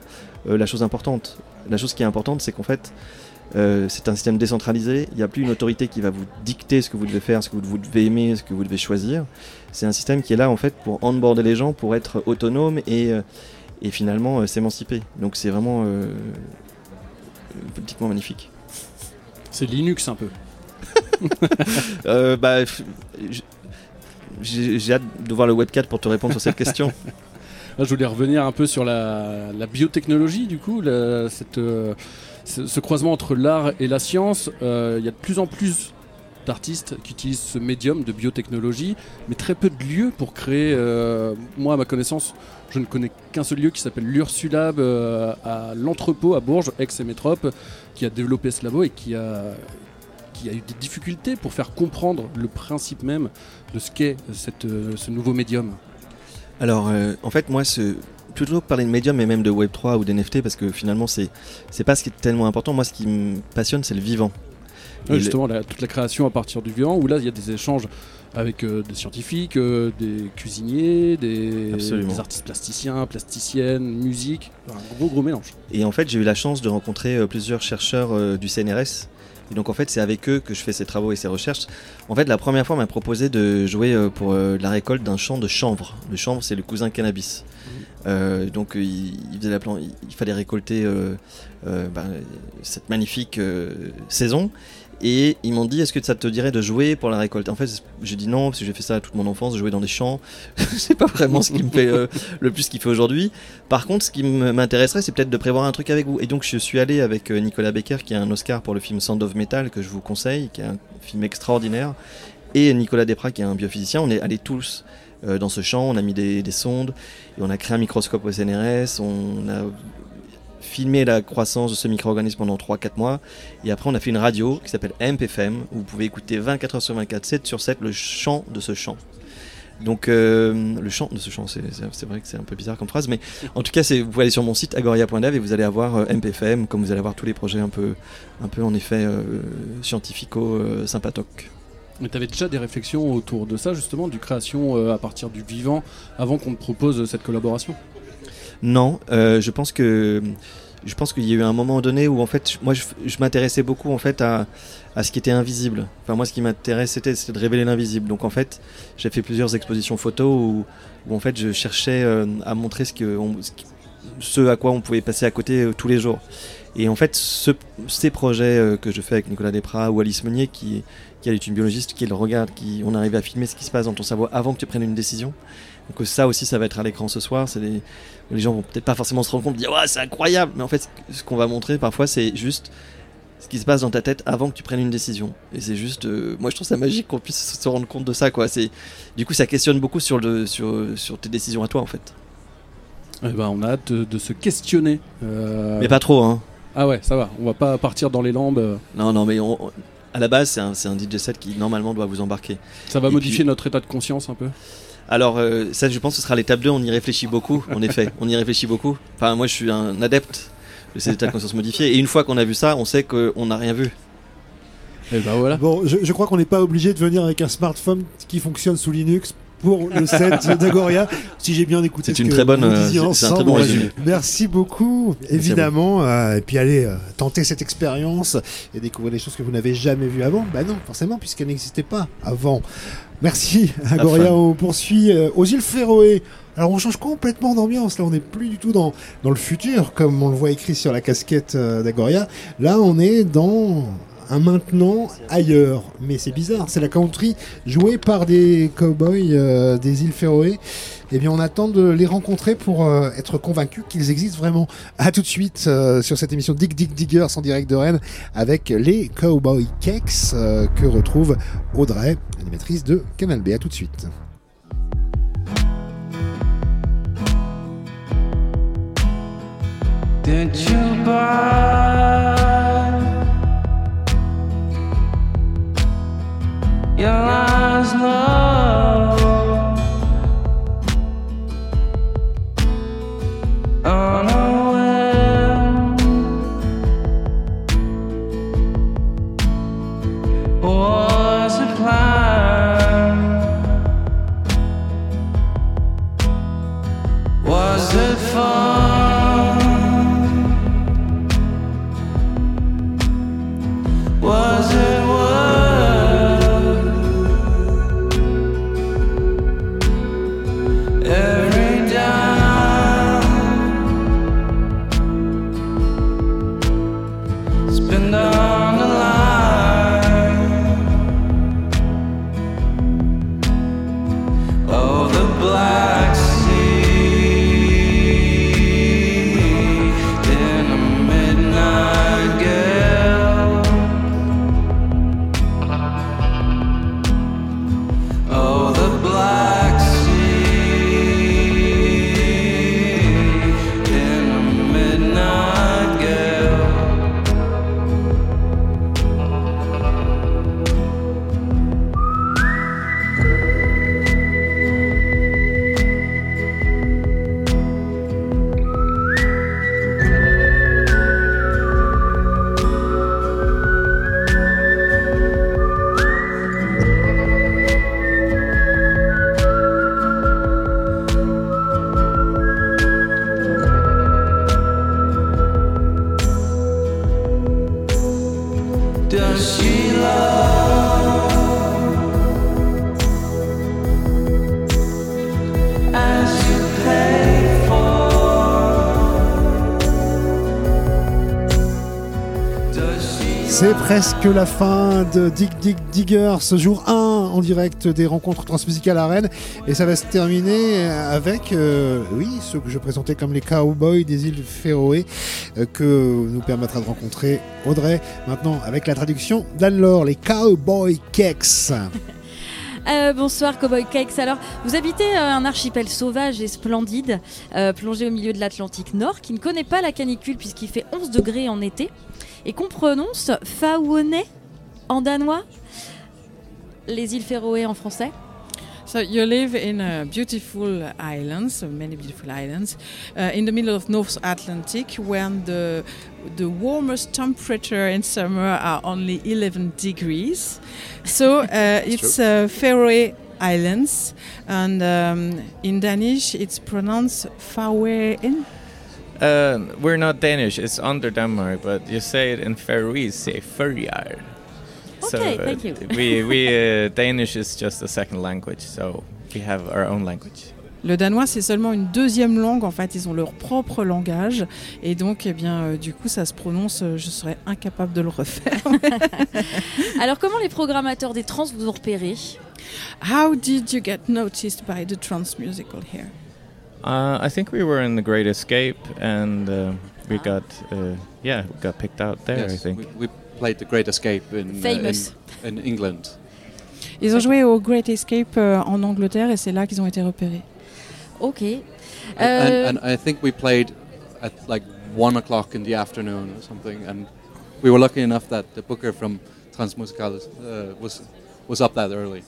euh, la chose importante. La chose qui est importante, c'est qu'en fait, euh, c'est un système décentralisé. Il n'y a plus une autorité qui va vous dicter ce que vous devez faire, ce que vous devez aimer, ce que vous devez choisir. C'est un système qui est là en fait pour onboarder les gens, pour être autonome et, euh, et finalement euh, s'émanciper. Donc c'est vraiment euh, politiquement magnifique. C'est Linux un peu. [LAUGHS] Bah, j'ai hâte de voir le Web 4 pour te répondre sur cette question. [LAUGHS] Là, je voulais revenir un peu sur la, la biotechnologie, du coup, la- cette, euh, ce, croisement entre l'art et la science. Euh, Il y a de plus en plus d'artistes qui utilisent ce médium de biotechnologie, mais très peu de lieux pour créer. euh, moi, à ma connaissance, je ne connais qu'un seul lieu qui s'appelle l'Ursulab euh, à l'entrepôt à Bourges, ex et Métrope, qui a développé ce labo et qui a, qui a eu des difficultés pour faire comprendre le principe même de ce qu'est ce nouveau médium. Alors, en fait, moi, ce, que parler de médium et même de Web 3 ou d'NFT, parce que finalement, c'est c'est pas ce qui est tellement important. Moi, ce qui me passionne, c'est le vivant. Justement, la- toute la création à partir du vivant, où là, il y a des échanges avec euh, des scientifiques, euh, des cuisiniers, des, artistes plasticiens, plasticiennes, musique, un gros gros mélange. Et en fait, j'ai eu la chance de rencontrer euh, plusieurs chercheurs du CNRS. Et donc, en fait, c'est avec eux que je fais ces travaux et ces recherches. En fait, la première fois, on m'a proposé de jouer pour la récolte d'un champ de chanvre. Le chanvre, c'est le cousin cannabis. Euh, donc, euh, il, faisait la plan- il, fallait récolter euh, ben, cette magnifique saison. Et ils m'ont dit, est-ce que ça te dirait de jouer pour la récolte? En fait, j'ai dit non, parce que j'ai fait ça toute mon enfance, jouer dans des champs. [LAUGHS] c'est pas vraiment ce qui me fait le plus kiffer aujourd'hui. Par contre, ce qui m'intéresserait, c'est peut-être de prévoir un truc avec vous. Et donc, je suis allé avec Nicolas Becker, qui a un Oscar pour le film Sound of Metal, que je vous conseille, qui est un film extraordinaire, et Nicolas Desprats, qui est un biophysicien. On est allés tous euh, dans ce champ, on a mis des, des sondes, et on a créé un microscope au CNRS, on a filmé la croissance de ce micro-organisme pendant 3-4 mois, et après on a fait une radio qui s'appelle MPFM, où vous pouvez écouter 24 heures sur 24, 7 sur 7, le chant de ce champ. Donc euh, le chant de ce chant, c'est vrai que c'est un peu bizarre comme phrase, mais en tout cas, vous pouvez aller sur mon site agoria.dev et vous allez avoir euh, MPFM, comme vous allez avoir tous les projets un peu, un peu en effet euh, scientifico euh, sympatoques. Mais tu avais déjà des réflexions autour de ça, justement, du création euh, à partir du vivant, avant qu'on te propose cette collaboration? Non, euh, je pense que je pense qu'il y a eu un moment donné où en fait, moi, je, m'intéressais beaucoup en fait à, à ce qui était invisible. Enfin, moi, ce qui m'intéressait, c'était, de révéler l'invisible. Donc, en fait, j'ai fait plusieurs expositions photos où, en fait, je cherchais euh, à montrer ce que, ce à quoi on pouvait passer à côté tous les jours. Et en fait, ce- ces projets que je fais avec Nicolas Desprats ou Alice Meunier, qui, qui est une biologiste, qui le regarde, qui on arrive à filmer ce qui se passe dans ton cerveau avant que tu prennes une décision. Donc euh, ça aussi, ça va être à l'écran ce soir. C'est des- les gens vont peut-être pas forcément se rendre compte, dire ouais, c'est incroyable. Mais en fait, ce qu'on va montrer parfois, c'est juste ce qui se passe dans ta tête avant que tu prennes une décision. Et c'est juste, euh, moi je trouve ça magique qu'on puisse se rendre compte de ça, quoi. C'est, du coup, ça questionne beaucoup sur le, sur, sur tes décisions à toi, en fait. Eh ben, on a hâte de, de se questionner. euh, Mais pas trop, hein. Ah ouais, ça va, on va pas partir dans les lambes. Non, non, mais on- à la base, c'est un, c'est un DJ set qui normalement doit vous embarquer. Ça va Et modifier puis- notre état de conscience un peu Alors, euh, ça, je pense que ce sera l'étape 2. On y réfléchit beaucoup, en [LAUGHS] effet. On y réfléchit beaucoup. Enfin, moi, je suis un adepte de ces états de conscience modifiés. Et une fois qu'on a vu ça, on sait qu'on n'a rien vu. Et ben voilà. Bon, je, je crois qu'on n'est pas obligé de venir avec un smartphone qui fonctionne sous Linux pour le set [LAUGHS] d'Agoria. Si j'ai bien écouté, c'est une très bonne, euh, c'est un très bon résumé. Merci beaucoup, évidemment. Euh, et puis allez euh, tenter cette expérience et découvrir des choses que vous n'avez jamais vues avant. Bah non, forcément, puisqu'elles n'existaient pas avant. Merci, Agoria. On poursuit aux îles Féroé. Alors on change complètement d'ambiance. Là, on n'est plus du tout dans, dans le futur, comme on le voit écrit sur la casquette d'Agoria. Là, on est dans un maintenant ailleurs. Mais c'est bizarre, c'est la country jouée par des cowboys euh, des îles Féroé. Eh bien, on attend de les rencontrer pour euh, être convaincu qu'ils existent vraiment. À tout de suite euh, sur cette émission Dig Dig Diggers en direct de Rennes avec les Cowboy Cakes que retrouve Audrey, animatrice de Canal B. À tout de suite. Your last love. Presque la fin de Dig Dig Digger, ce jour 1 en direct des rencontres transmusicales à Rennes. Et ça va se terminer avec, euh, oui, ceux que je présentais comme les cowboys des îles Féroé, euh, que nous permettra de rencontrer Audrey. Maintenant, avec la traduction d'Anne-Laure, les cowboy cakes. [LAUGHS] Euh, bonsoir Cowboy Cakes. Alors, vous habitez un archipel sauvage et splendide, plongé au milieu de l'Atlantique Nord, qui ne connaît pas la canicule puisqu'il fait 11 degrés en été, et qu'on prononce Faouoné en danois, les îles Féroé en français. So you live in a beautiful islands, so many beautiful islands, uh, in the middle of North Atlantic, when the the warmest temperature in summer are only 11 degrees. So [LAUGHS] uh, it's uh, Faroe Islands, and um, in Danish it's pronounced Faroen. Uh, we're not Danish. It's under Denmark, but you say it in Faroese, say Furjar. Okay, thank you. we we uh, Danish is just a second language, so we have our own language. Le danois, c'est seulement une deuxième langue. En fait, ils ont leur propre langage. Et donc, eh bien, euh, du coup, ça se prononce. euh, je serais incapable de le refaire. [LAUGHS] Alors, comment les programmateurs des trans vous ont repéré? How did you get noticed by the trans musical here? Uh, I think we were in the Great Escape, and uh, we got uh, yeah, we got picked out there. I think. we, we played the Great Escape in, uh, Famous. in, in England. Ils ont joué au Great Escape euh, en Angleterre et c'est là qu'ils ont été repérés. Ok. And- Euh, and, and I think we played at like one o'clock in the afternoon or something, and we were lucky enough that the booker from Transmusicales uh, was was up that early.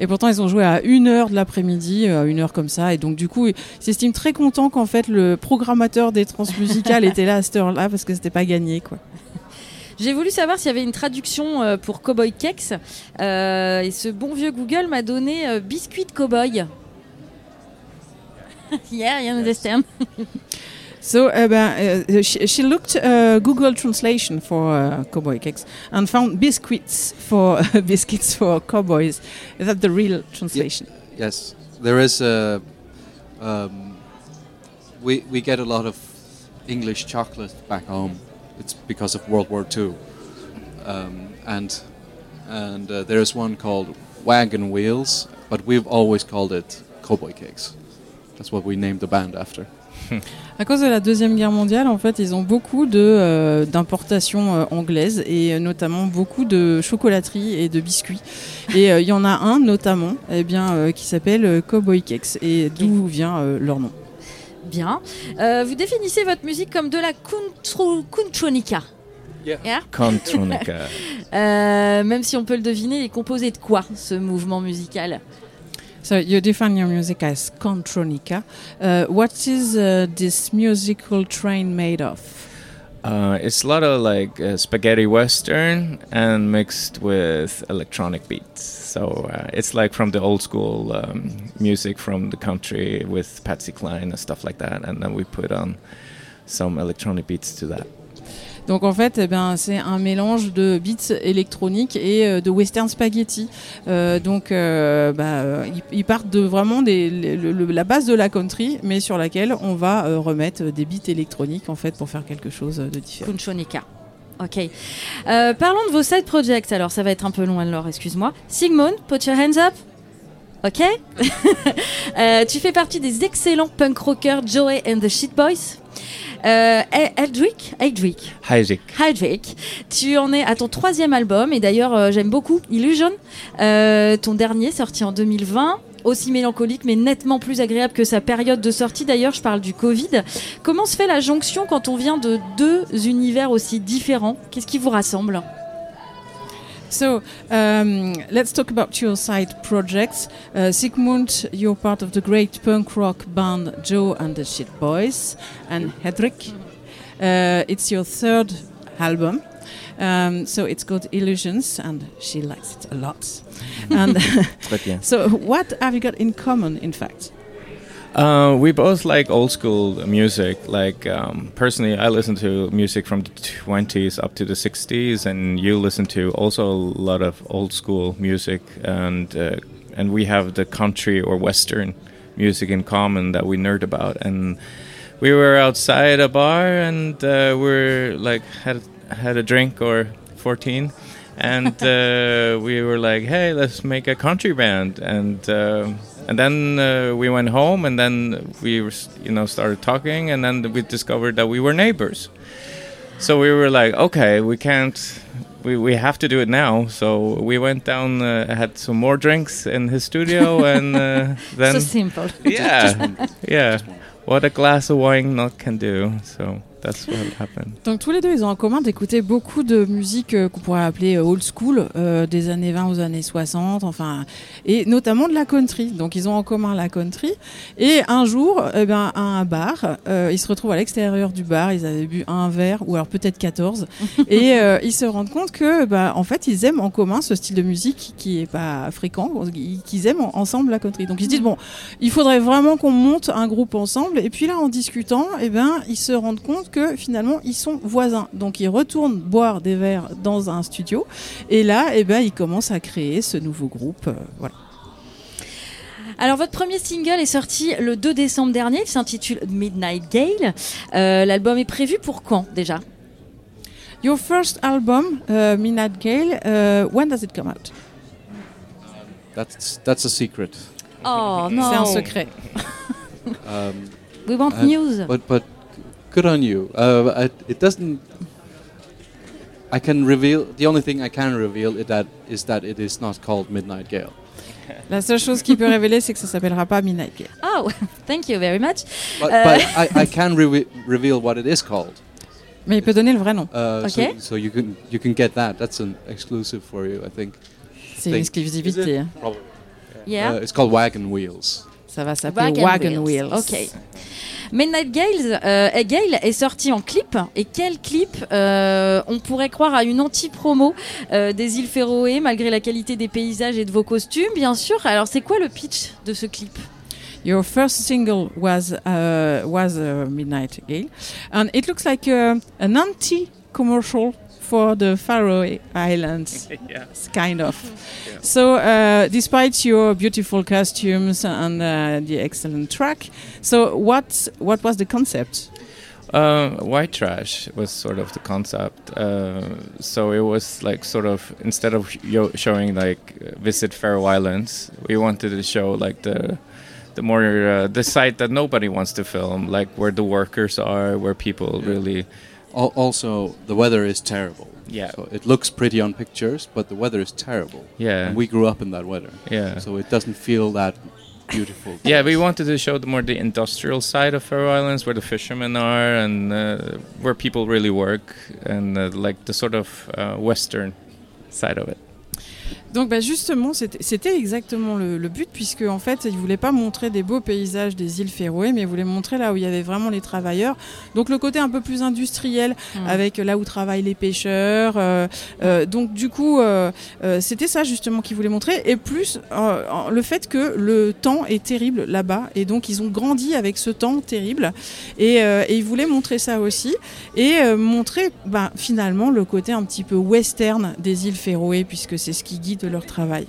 Et pourtant, ils ont joué à une heure de l'après-midi, à une heure comme ça. Et donc, du coup, ils s'estiment très contents qu'en fait, le programmateur des transmusicales [LAUGHS] était là à cette heure-là parce que c'était pas gagné, quoi. J'ai voulu savoir s'il y avait une traduction euh, pour Cowboy Kex. Euh, et ce bon vieux Google m'a donné euh, biscuit de cowboy. [LAUGHS] yeah, you understand. [LAUGHS] So uh, uh, she, she looked uh, Google translation for uh, cowboy cakes and found biscuits for [LAUGHS] biscuits for cowboys. Is that the real translation? Yes, there is a. Um, we we get a lot of English chocolate back home. It's because of World War II, um, and and uh, there is one called Wagon Wheels, but we've always called it Cowboy Cakes. That's what we named the band after. [LAUGHS] À cause de la Deuxième Guerre mondiale, en fait, ils ont beaucoup de, euh, d'importations euh, anglaises et euh, notamment beaucoup de chocolateries et de biscuits. Et euh, il y en a un notamment eh bien, euh, qui s'appelle Cowboy Cakes et d'où vient euh, leur nom. Bien. Euh, vous définissez votre musique comme de la contronica. Yeah. [LAUGHS] Euh, même si on peut le deviner, il est composé de quoi ce mouvement musical? So you define your music as contronica. Uh, what is uh, this musical train made of? Uh, it's a lot of like uh, spaghetti western and mixed with electronic beats. So uh, it's like from the old school um, music from the country with Patsy Cline and stuff like that, and then we put on some electronic beats to that. Donc en fait, eh ben, c'est un mélange de beats électroniques et euh, de western spaghetti. Euh, donc euh, bah, ils, partent de vraiment des, le- le- la base de la country, mais sur laquelle on va remettre des beats électroniques en fait pour faire quelque chose de différent. Contronica. Ok. Parlons de vos side projects. Alors, ça va être un peu long, alors excuse-moi. Sigmund, put your hands up. Ok. [LAUGHS] Tu fais partie des excellents punk rockers Joey and the Shit Boys. Euh, Eldrick, Eldrick, Isaac. Hydrick, tu en es à ton troisième album et d'ailleurs euh, j'aime beaucoup Illusion, euh, ton dernier sorti en 2020, aussi mélancolique mais nettement plus agréable que sa période de sortie. D'ailleurs je parle du Covid. Comment se fait la jonction quand on vient de deux univers aussi différents? Qu'est-ce qui vous rassemble? So um, let's talk about your side projects. Uh, Sigmund, you're part of the great punk rock band Joe and the Shit Boys, and Hedrick. Uh, it's your third album. Um, so it's called Illusions, and she likes it a lot. [LAUGHS] and [LAUGHS] so, what have you got in common, in fact? Uh, we both like old school music. Like um, personally, I listen to music from the twenties up to the sixties, and you listen to also a lot of old school music, and uh, and we have the country or western music in common that we nerd about. And we were outside a bar, and uh, we're like had had a drink or fourteen. And [LAUGHS] uh, we were like, "Hey, let's make a country band." And uh, and then uh, we went home, and then we, you know, started talking, and then we discovered that we were neighbors. So we were like, okay, we can't, we, we have to do it now. So we went down, uh, had some more drinks in his studio, [LAUGHS] and uh, then So simple. Yeah, [LAUGHS] yeah. What a glass of wine not can do. So that's what happened. Donc tous les deux, ils ont en commun d'écouter beaucoup de musique euh, qu'on pourrait appeler euh, old school, euh, des années 20 aux années 60, enfin, et notamment de la country. Donc ils ont en commun la country. Et un jour, eh ben, à un bar, euh, ils se retrouvent à l'extérieur du bar, ils avaient bu un verre, ou alors peut-être 14, [LAUGHS] et euh, ils se rendent compte que, bah, en fait, ils aiment en commun ce style de musique qui est pas fréquent, qu'ils aiment en- ensemble la country. Donc ils se disent, bon, il faudrait vraiment qu'on monte un groupe ensemble. Et puis là, en discutant, eh ben, ils se rendent compte que finalement, ils sont voisins. Donc ils retournent boire des verres dans un studio. Et là, eh ben, ils commencent à créer ce nouveau groupe. euh, voilà. Alors votre premier single est sorti le 2 décembre dernier, il s'intitule Midnight Gale. Euh, L'album est prévu pour quand déjà? Your first album, uh, Midnight Gale, uh, when does it come out? That's that's a secret. Oh non C'est un secret. [LAUGHS] Um, We want and- news. But but good on you. Uh, I, it doesn't. I can reveal. The only thing I can reveal is that is that it is not called Midnight Gale. [LAUGHS] La seule chose qu'il peut révéler, c'est que ça s'appellera pas Midnight Gale. Oh, [LAUGHS] thank you very much. But, Euh, but I, I [LAUGHS] can reve- reveal what it is called. Mais il peut donner le vrai nom. Uh, so, Okay. so you can you can get that. That's an exclusive for you, I think. C'est une exclusivité. hein. Yeah. Uh, it's called Wagon Wheels. Ça va s'appeler Wagon, Wheels. Ok. Midnight Gales, euh, Gale est sorti en clip. Et quel clip euh, On pourrait croire à une anti-promo euh, des îles Féroé, malgré la qualité des paysages et de vos costumes, bien sûr. Alors, c'est quoi le pitch de ce clip? Your first single was uh, was uh, Midnight Gale, and it looks like uh, an anti-commercial for the Faroe Islands, [LAUGHS] yes. kind of. [LAUGHS] So, uh, despite your beautiful costumes and uh, the excellent track, so what what was the concept? Uh, white trash was sort of the concept. Uh, so it was like sort of instead of yo- showing like uh, visit Faroe Islands, we wanted to show like the the more uh, the site that nobody wants to film, like where the workers are, where people really. Al- also, the weather is terrible. Yeah. So it looks pretty on pictures, but the weather is terrible. Yeah. And we grew up in that weather. Yeah. So it doesn't feel that beautiful. [LAUGHS] Yeah, we wanted to show the more the industrial side of Faroe Islands, where the fishermen are, and uh, where people really work, and uh, like the sort of uh, western side of it. Donc bah justement, c'était exactement le, le but, puisque en fait, ils voulaient pas montrer des beaux paysages des îles Féroé, mais ils voulaient montrer là où il y avait vraiment les travailleurs. Donc le côté un peu plus industriel, Mm. avec là où travaillent les pêcheurs. euh, euh, donc du coup, euh, c'était ça justement qu'ils voulaient montrer, et plus le fait que le temps est terrible là-bas, et donc ils ont grandi avec ce temps terrible, et, et ils voulaient montrer ça aussi, et montrer bah, finalement le côté un petit peu western des îles Féroé, puisque c'est ce qui guide leur travail.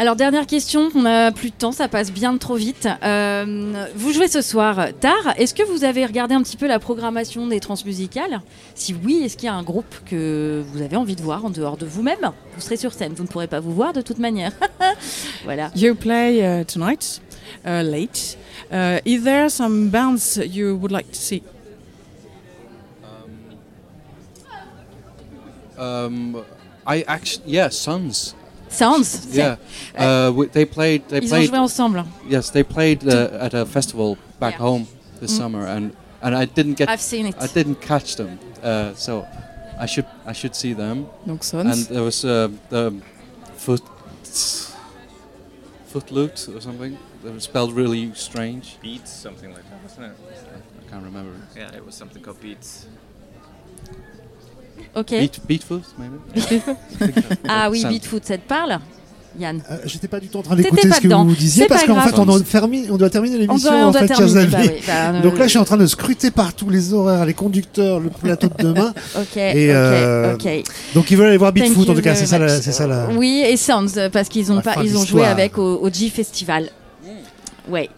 Alors, dernière question, on n'a plus de temps, ça passe bien trop vite. Euh, vous jouez ce soir tard. Est-ce que vous avez regardé un petit peu la programmation des transmusicales Si oui, est-ce qu'il y a un groupe que vous avez envie de voir en dehors de vous-même? Vous serez sur scène, vous ne pourrez pas vous voir de toute manière. [LAUGHS] voilà. You play uh, tonight, uh, late. Uh, is there some bands you would like to see? Um, I actually, yeah, Sons. Sons, Yeah, uh, we, they played. They Ils ont played. joué ensemble. Yes, they played uh, at a festival back Yeah. home this Mm. summer, and and I didn't get. I've seen it. I didn't catch them, uh, so I should I should see them. Donc Sons. And there was uh, the foot footloot or something. That was spelled really strange. Beats, something like that, wasn't it? I can't remember. Yeah, it was something called Beats. Ok. Beat, Beatfoot, [LAUGHS] ah oui. Beatfoot, ça te parle Yann Euh, J'étais pas du tout en train d'écouter ce que dedans. vous disiez parce qu'en fait on doit, terminer, on doit terminer l'émission en doit fait, terminer, bah oui, bah, Donc euh, là je suis en train de scruter partout les horaires, les conducteurs, le plateau de demain. [LAUGHS] Ok, Et, euh, ok. Donc ils veulent aller voir Beatfoot en you tout cas, c'est ça, la, ça. Oui, et Sounds, parce qu'ils ont, pas, ils ont joué avec au, au G Festival. Ouais.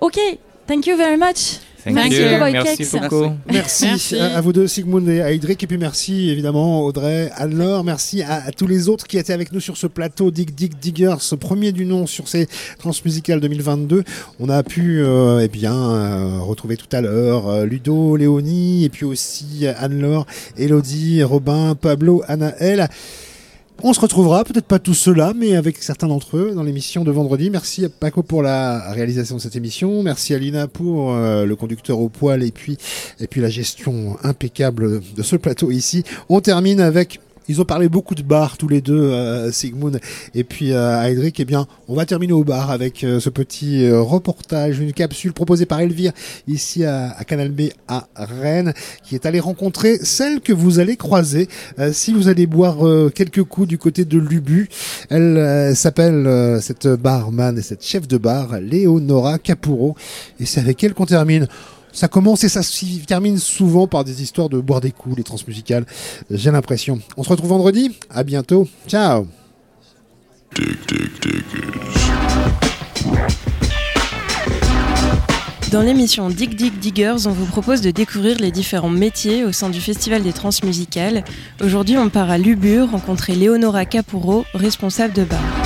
Ok, thank you very much. Thank Merci, you. Merci beaucoup. Merci, Merci. À, à vous deux, Sigmund et Aydric. Et puis merci évidemment Audrey, Anne-Laure. Merci à, à tous les autres qui étaient avec nous sur ce plateau Dig Dig Diggers, ce premier du nom sur ces Transmusicales 2022. On a pu euh, eh bien, euh, retrouver tout à l'heure euh, Ludo, Léonie, et puis aussi Anne-Laure, Elodie, Robin, Pablo, Anaël. On se retrouvera, peut-être pas tous ceux-là, mais avec certains d'entre eux dans l'émission de vendredi. Merci à Paco pour la réalisation de cette émission. Merci à Lina pour euh, le conducteur au poil et puis, et puis la gestion impeccable de ce plateau ici. On termine avec ils ont parlé beaucoup de bars tous les deux, euh, Sigmund et puis euh. Eh bien, on va terminer au bar avec euh, ce petit euh, reportage, une capsule proposée par Elvire ici à, à Canal B à Rennes, qui est allée rencontrer celle que vous allez croiser euh, si vous allez boire quelques coups du côté de Lubu. Elle s'appelle cette barman et cette chef de bar, Léonora Capuro, et c'est avec elle qu'on termine. Ça commence et ça s'y termine souvent par des histoires de boire des coups, les transmusicales. J'ai l'impression. On se retrouve vendredi. À bientôt. Ciao. Dans l'émission Dig Dig Diggers, on vous propose de découvrir les différents métiers au sein du Festival des Transmusicales. Aujourd'hui, on part à Lubur rencontrer Léonora Capuro, responsable de bar.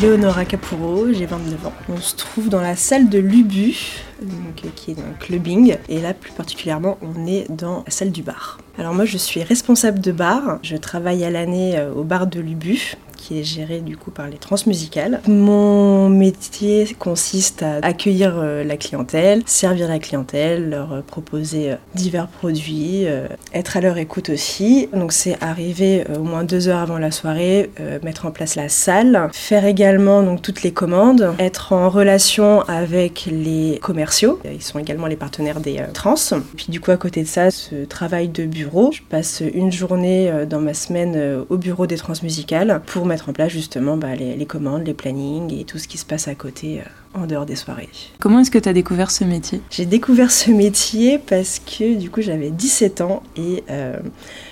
Léonora Capuro, j'ai 29 ans. On se trouve dans la salle de l'Ubu, euh, qui est un clubbing, et là plus particulièrement on est dans la salle du bar. Alors moi je suis responsable de bar, je travaille à l'année euh, au bar de l'Ubu, est géré du coup par les transmusicales. Mon métier consiste à accueillir euh, la clientèle, servir la clientèle, leur euh, proposer euh, divers produits, être à leur écoute aussi. Donc c'est arriver au moins deux heures avant la soirée, mettre en place la salle, faire également donc toutes les commandes, être en relation avec les commerciaux. Ils sont également les partenaires des trans. Puis du coup à côté de ça, ce travail de bureau. Je passe une journée dans ma semaine au bureau des transmusicales pour mettre en place justement bah, les, les, commandes, les plannings et tout ce qui se passe à côté en dehors des soirées. Comment est-ce que tu as découvert ce métier? J'ai découvert ce métier parce que du coup j'avais 17 ans et euh,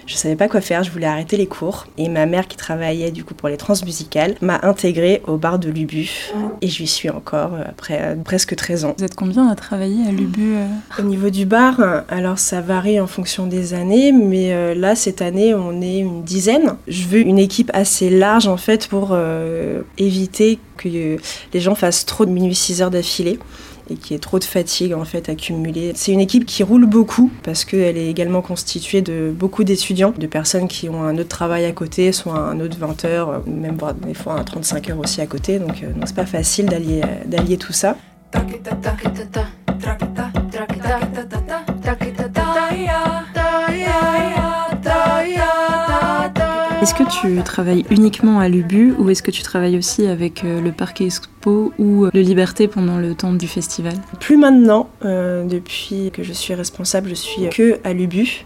je savais pas quoi faire, je voulais arrêter les cours. Et ma mère qui travaillait du coup pour les transmusicales m'a intégrée au bar de Lubu et j'y suis encore euh, après euh, presque 13 ans. Vous êtes combien à travailler à Lubu Au niveau du bar, alors ça varie en fonction des années, mais là cette année on est une dizaine. Je veux une équipe assez large en fait pour éviter que les gens fassent trop de minuit 6 heures d'affilée et qui est trop de fatigue en fait accumulée. C'est une équipe qui roule beaucoup parce qu'elle est également constituée de beaucoup d'étudiants, de personnes qui ont un autre travail à côté, soit un autre 20 heures, même des fois un 35 heures aussi à côté. Donc euh, c'est pas facile d'allier, d'allier tout ça. Est-ce que tu travailles uniquement à l'UBU ou est-ce que tu travailles aussi avec euh, le Parc Expo ou euh, le Liberté pendant le temps du festival? Plus maintenant, euh, depuis que je suis responsable, je suis que à l'UBU.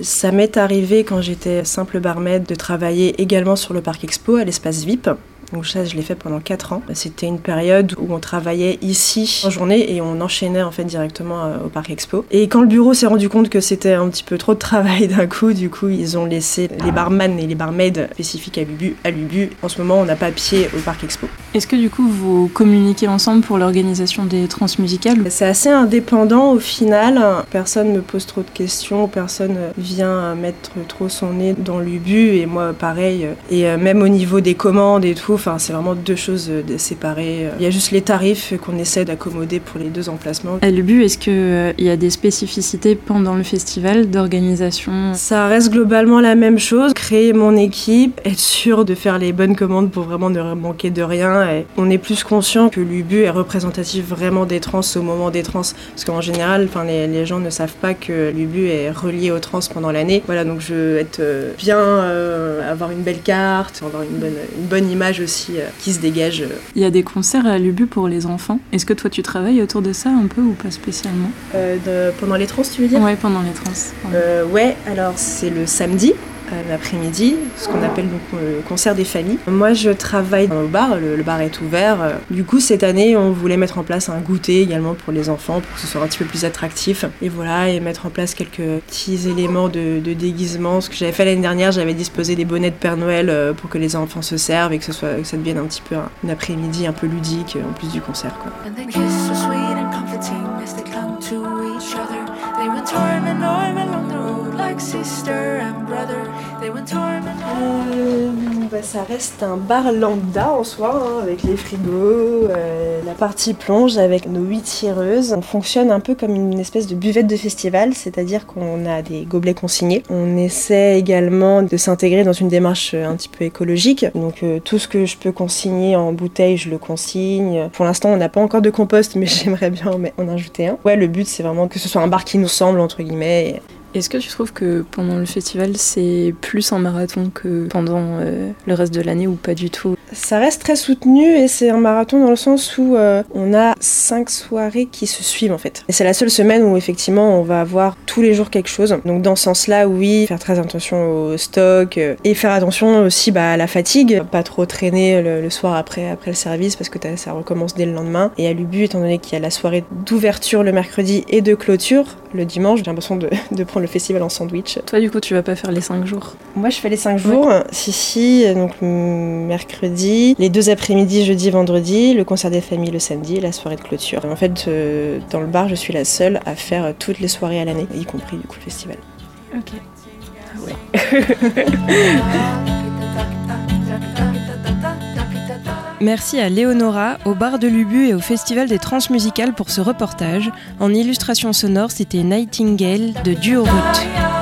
Ça m'est arrivé quand j'étais simple barmaid de travailler également sur le Parc Expo à l'espace VIP. Donc ça, je l'ai fait pendant 4 ans. C'était une période où on travaillait ici en journée et on enchaînait en fait directement euh, au Parc Expo. Et quand le bureau s'est rendu compte que c'était un petit peu trop de travail d'un coup, du coup, ils ont laissé les barman et les barmaids spécifiques à Lubu à Lubu. En ce moment, on n'a pas pied au Parc Expo. Est-ce que du coup, vous communiquez ensemble pour l'organisation des transmusicales C'est assez indépendant au final. Personne me pose trop de questions, personne vient mettre trop son nez dans l'Ubu et moi pareil. Et euh, même au niveau des commandes et tout, Enfin, c'est vraiment deux choses euh, séparées. Il y a juste les tarifs qu'on essaie d'accommoder pour les deux emplacements. À Lubu, est-ce qu'il euh, y a des spécificités pendant le festival d'organisation? Ça reste globalement la même chose. Créer mon équipe, être sûr de faire les bonnes commandes pour vraiment ne manquer de rien. Et on est plus conscient que l'Ubu est représentatif vraiment des trans au moment des trans. Parce qu'en général, enfin, les, gens ne savent pas que l'Ubu est relié aux trans pendant l'année. Voilà, donc je veux être euh, bien, avoir une belle carte, avoir une bonne, une bonne image aussi euh, qui se dégage. Euh. Il y a des concerts à l'UBU pour les enfants. Est-ce que toi tu travailles autour de ça un peu ou pas spécialement? Euh, Pendant les trans, tu veux dire? Ouais, pendant les trans. ouais, alors c'est le samedi l'après-midi, ce qu'on appelle donc le concert des familles. Moi, je travaille au bar, le, bar est ouvert. Du coup, cette année, on voulait mettre en place un goûter également pour les enfants, pour que ce soit un petit peu plus attractif. Et voilà, et mettre en place quelques petits éléments de, déguisement. Ce que j'avais fait l'année dernière, j'avais disposé des bonnets de Père Noël euh, pour que les enfants se servent et que, ce soit, que ça devienne un petit peu un, après-midi un peu ludique en plus du concert. Ça reste un bar lambda en soi, hein, avec les frigos, euh, la partie plonge avec nos huit tireuses. On fonctionne un peu comme une espèce de buvette de festival, c'est-à-dire qu'on a des gobelets consignés. On essaie également de s'intégrer dans une démarche un petit peu écologique. Donc euh, tout ce que je peux consigner en bouteille, je le consigne. Pour l'instant, on n'a pas encore de compost, mais [LAUGHS] j'aimerais bien en ajouter un. Ouais, le but, c'est vraiment que ce soit un bar qui nous semble, entre guillemets. Est-ce que tu trouves que pendant le festival, c'est plus un marathon que pendant euh, le reste de l'année ou pas du tout? Ça reste très soutenu et c'est un marathon dans le sens où euh, on a cinq soirées qui se suivent en fait. Et c'est la seule semaine où effectivement on va avoir tous les jours quelque chose. Donc dans ce sens-là, oui, faire très attention au stock euh, et faire attention aussi bah, à la fatigue, pas trop traîner le, soir après, après le service parce que ça recommence dès le lendemain. Et à l'UBU, étant donné qu'il y a la soirée d'ouverture le mercredi et de clôture le dimanche, j'ai l'impression de, [LAUGHS] de prendre le festival en sandwich. Toi, du coup, tu vas pas faire les 5 jours? Moi, je fais les 5 jours. Si, si, donc mercredi, les deux après-midi, jeudi, vendredi, le concert des familles le samedi, la soirée de clôture. En fait, euh, dans le bar, je suis la seule à faire toutes les soirées à l'année, y compris du coup le festival. Ok. Ah ouais. [LAUGHS] [LAUGHS] Merci à Léonora, au bar de Lubu et au Festival des Transmusicales pour ce reportage. En illustration sonore, c'était Nightingale de Duo Route.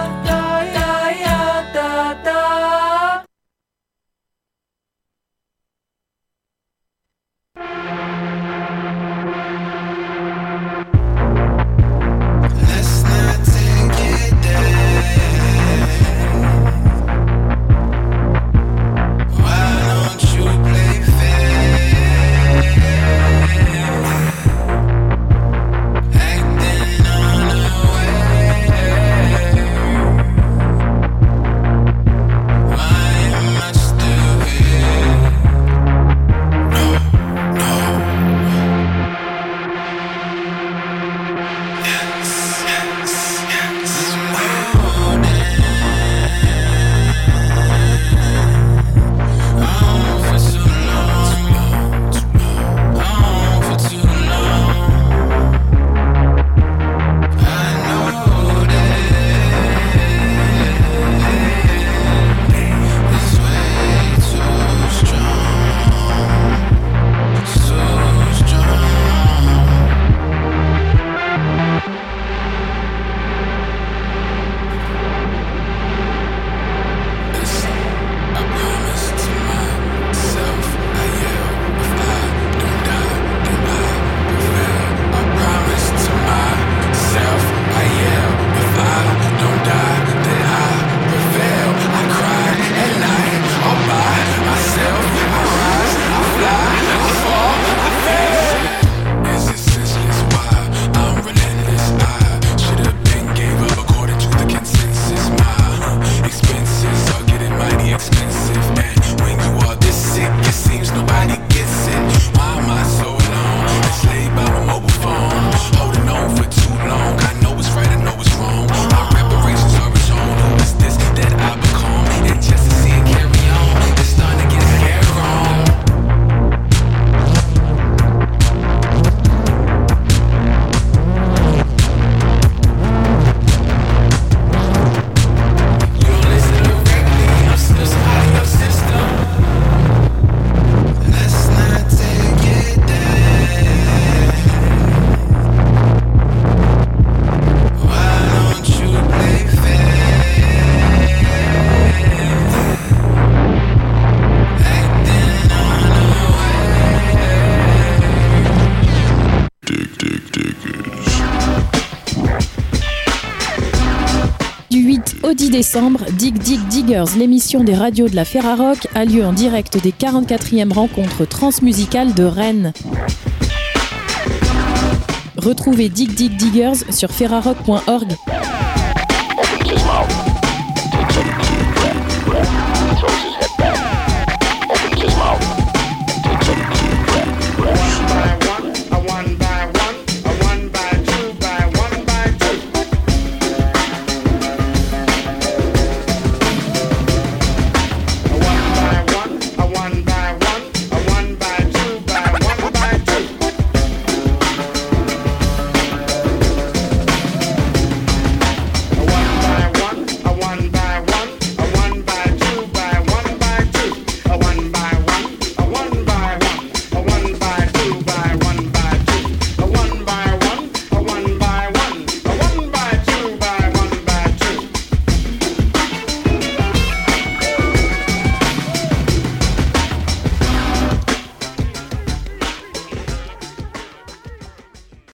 10 décembre, Dig Dig Diggers, l'émission des radios de la Ferrarock, a lieu en direct des 44e rencontres transmusicales de Rennes. Retrouvez Dig Dig Diggers sur ferrarock.org.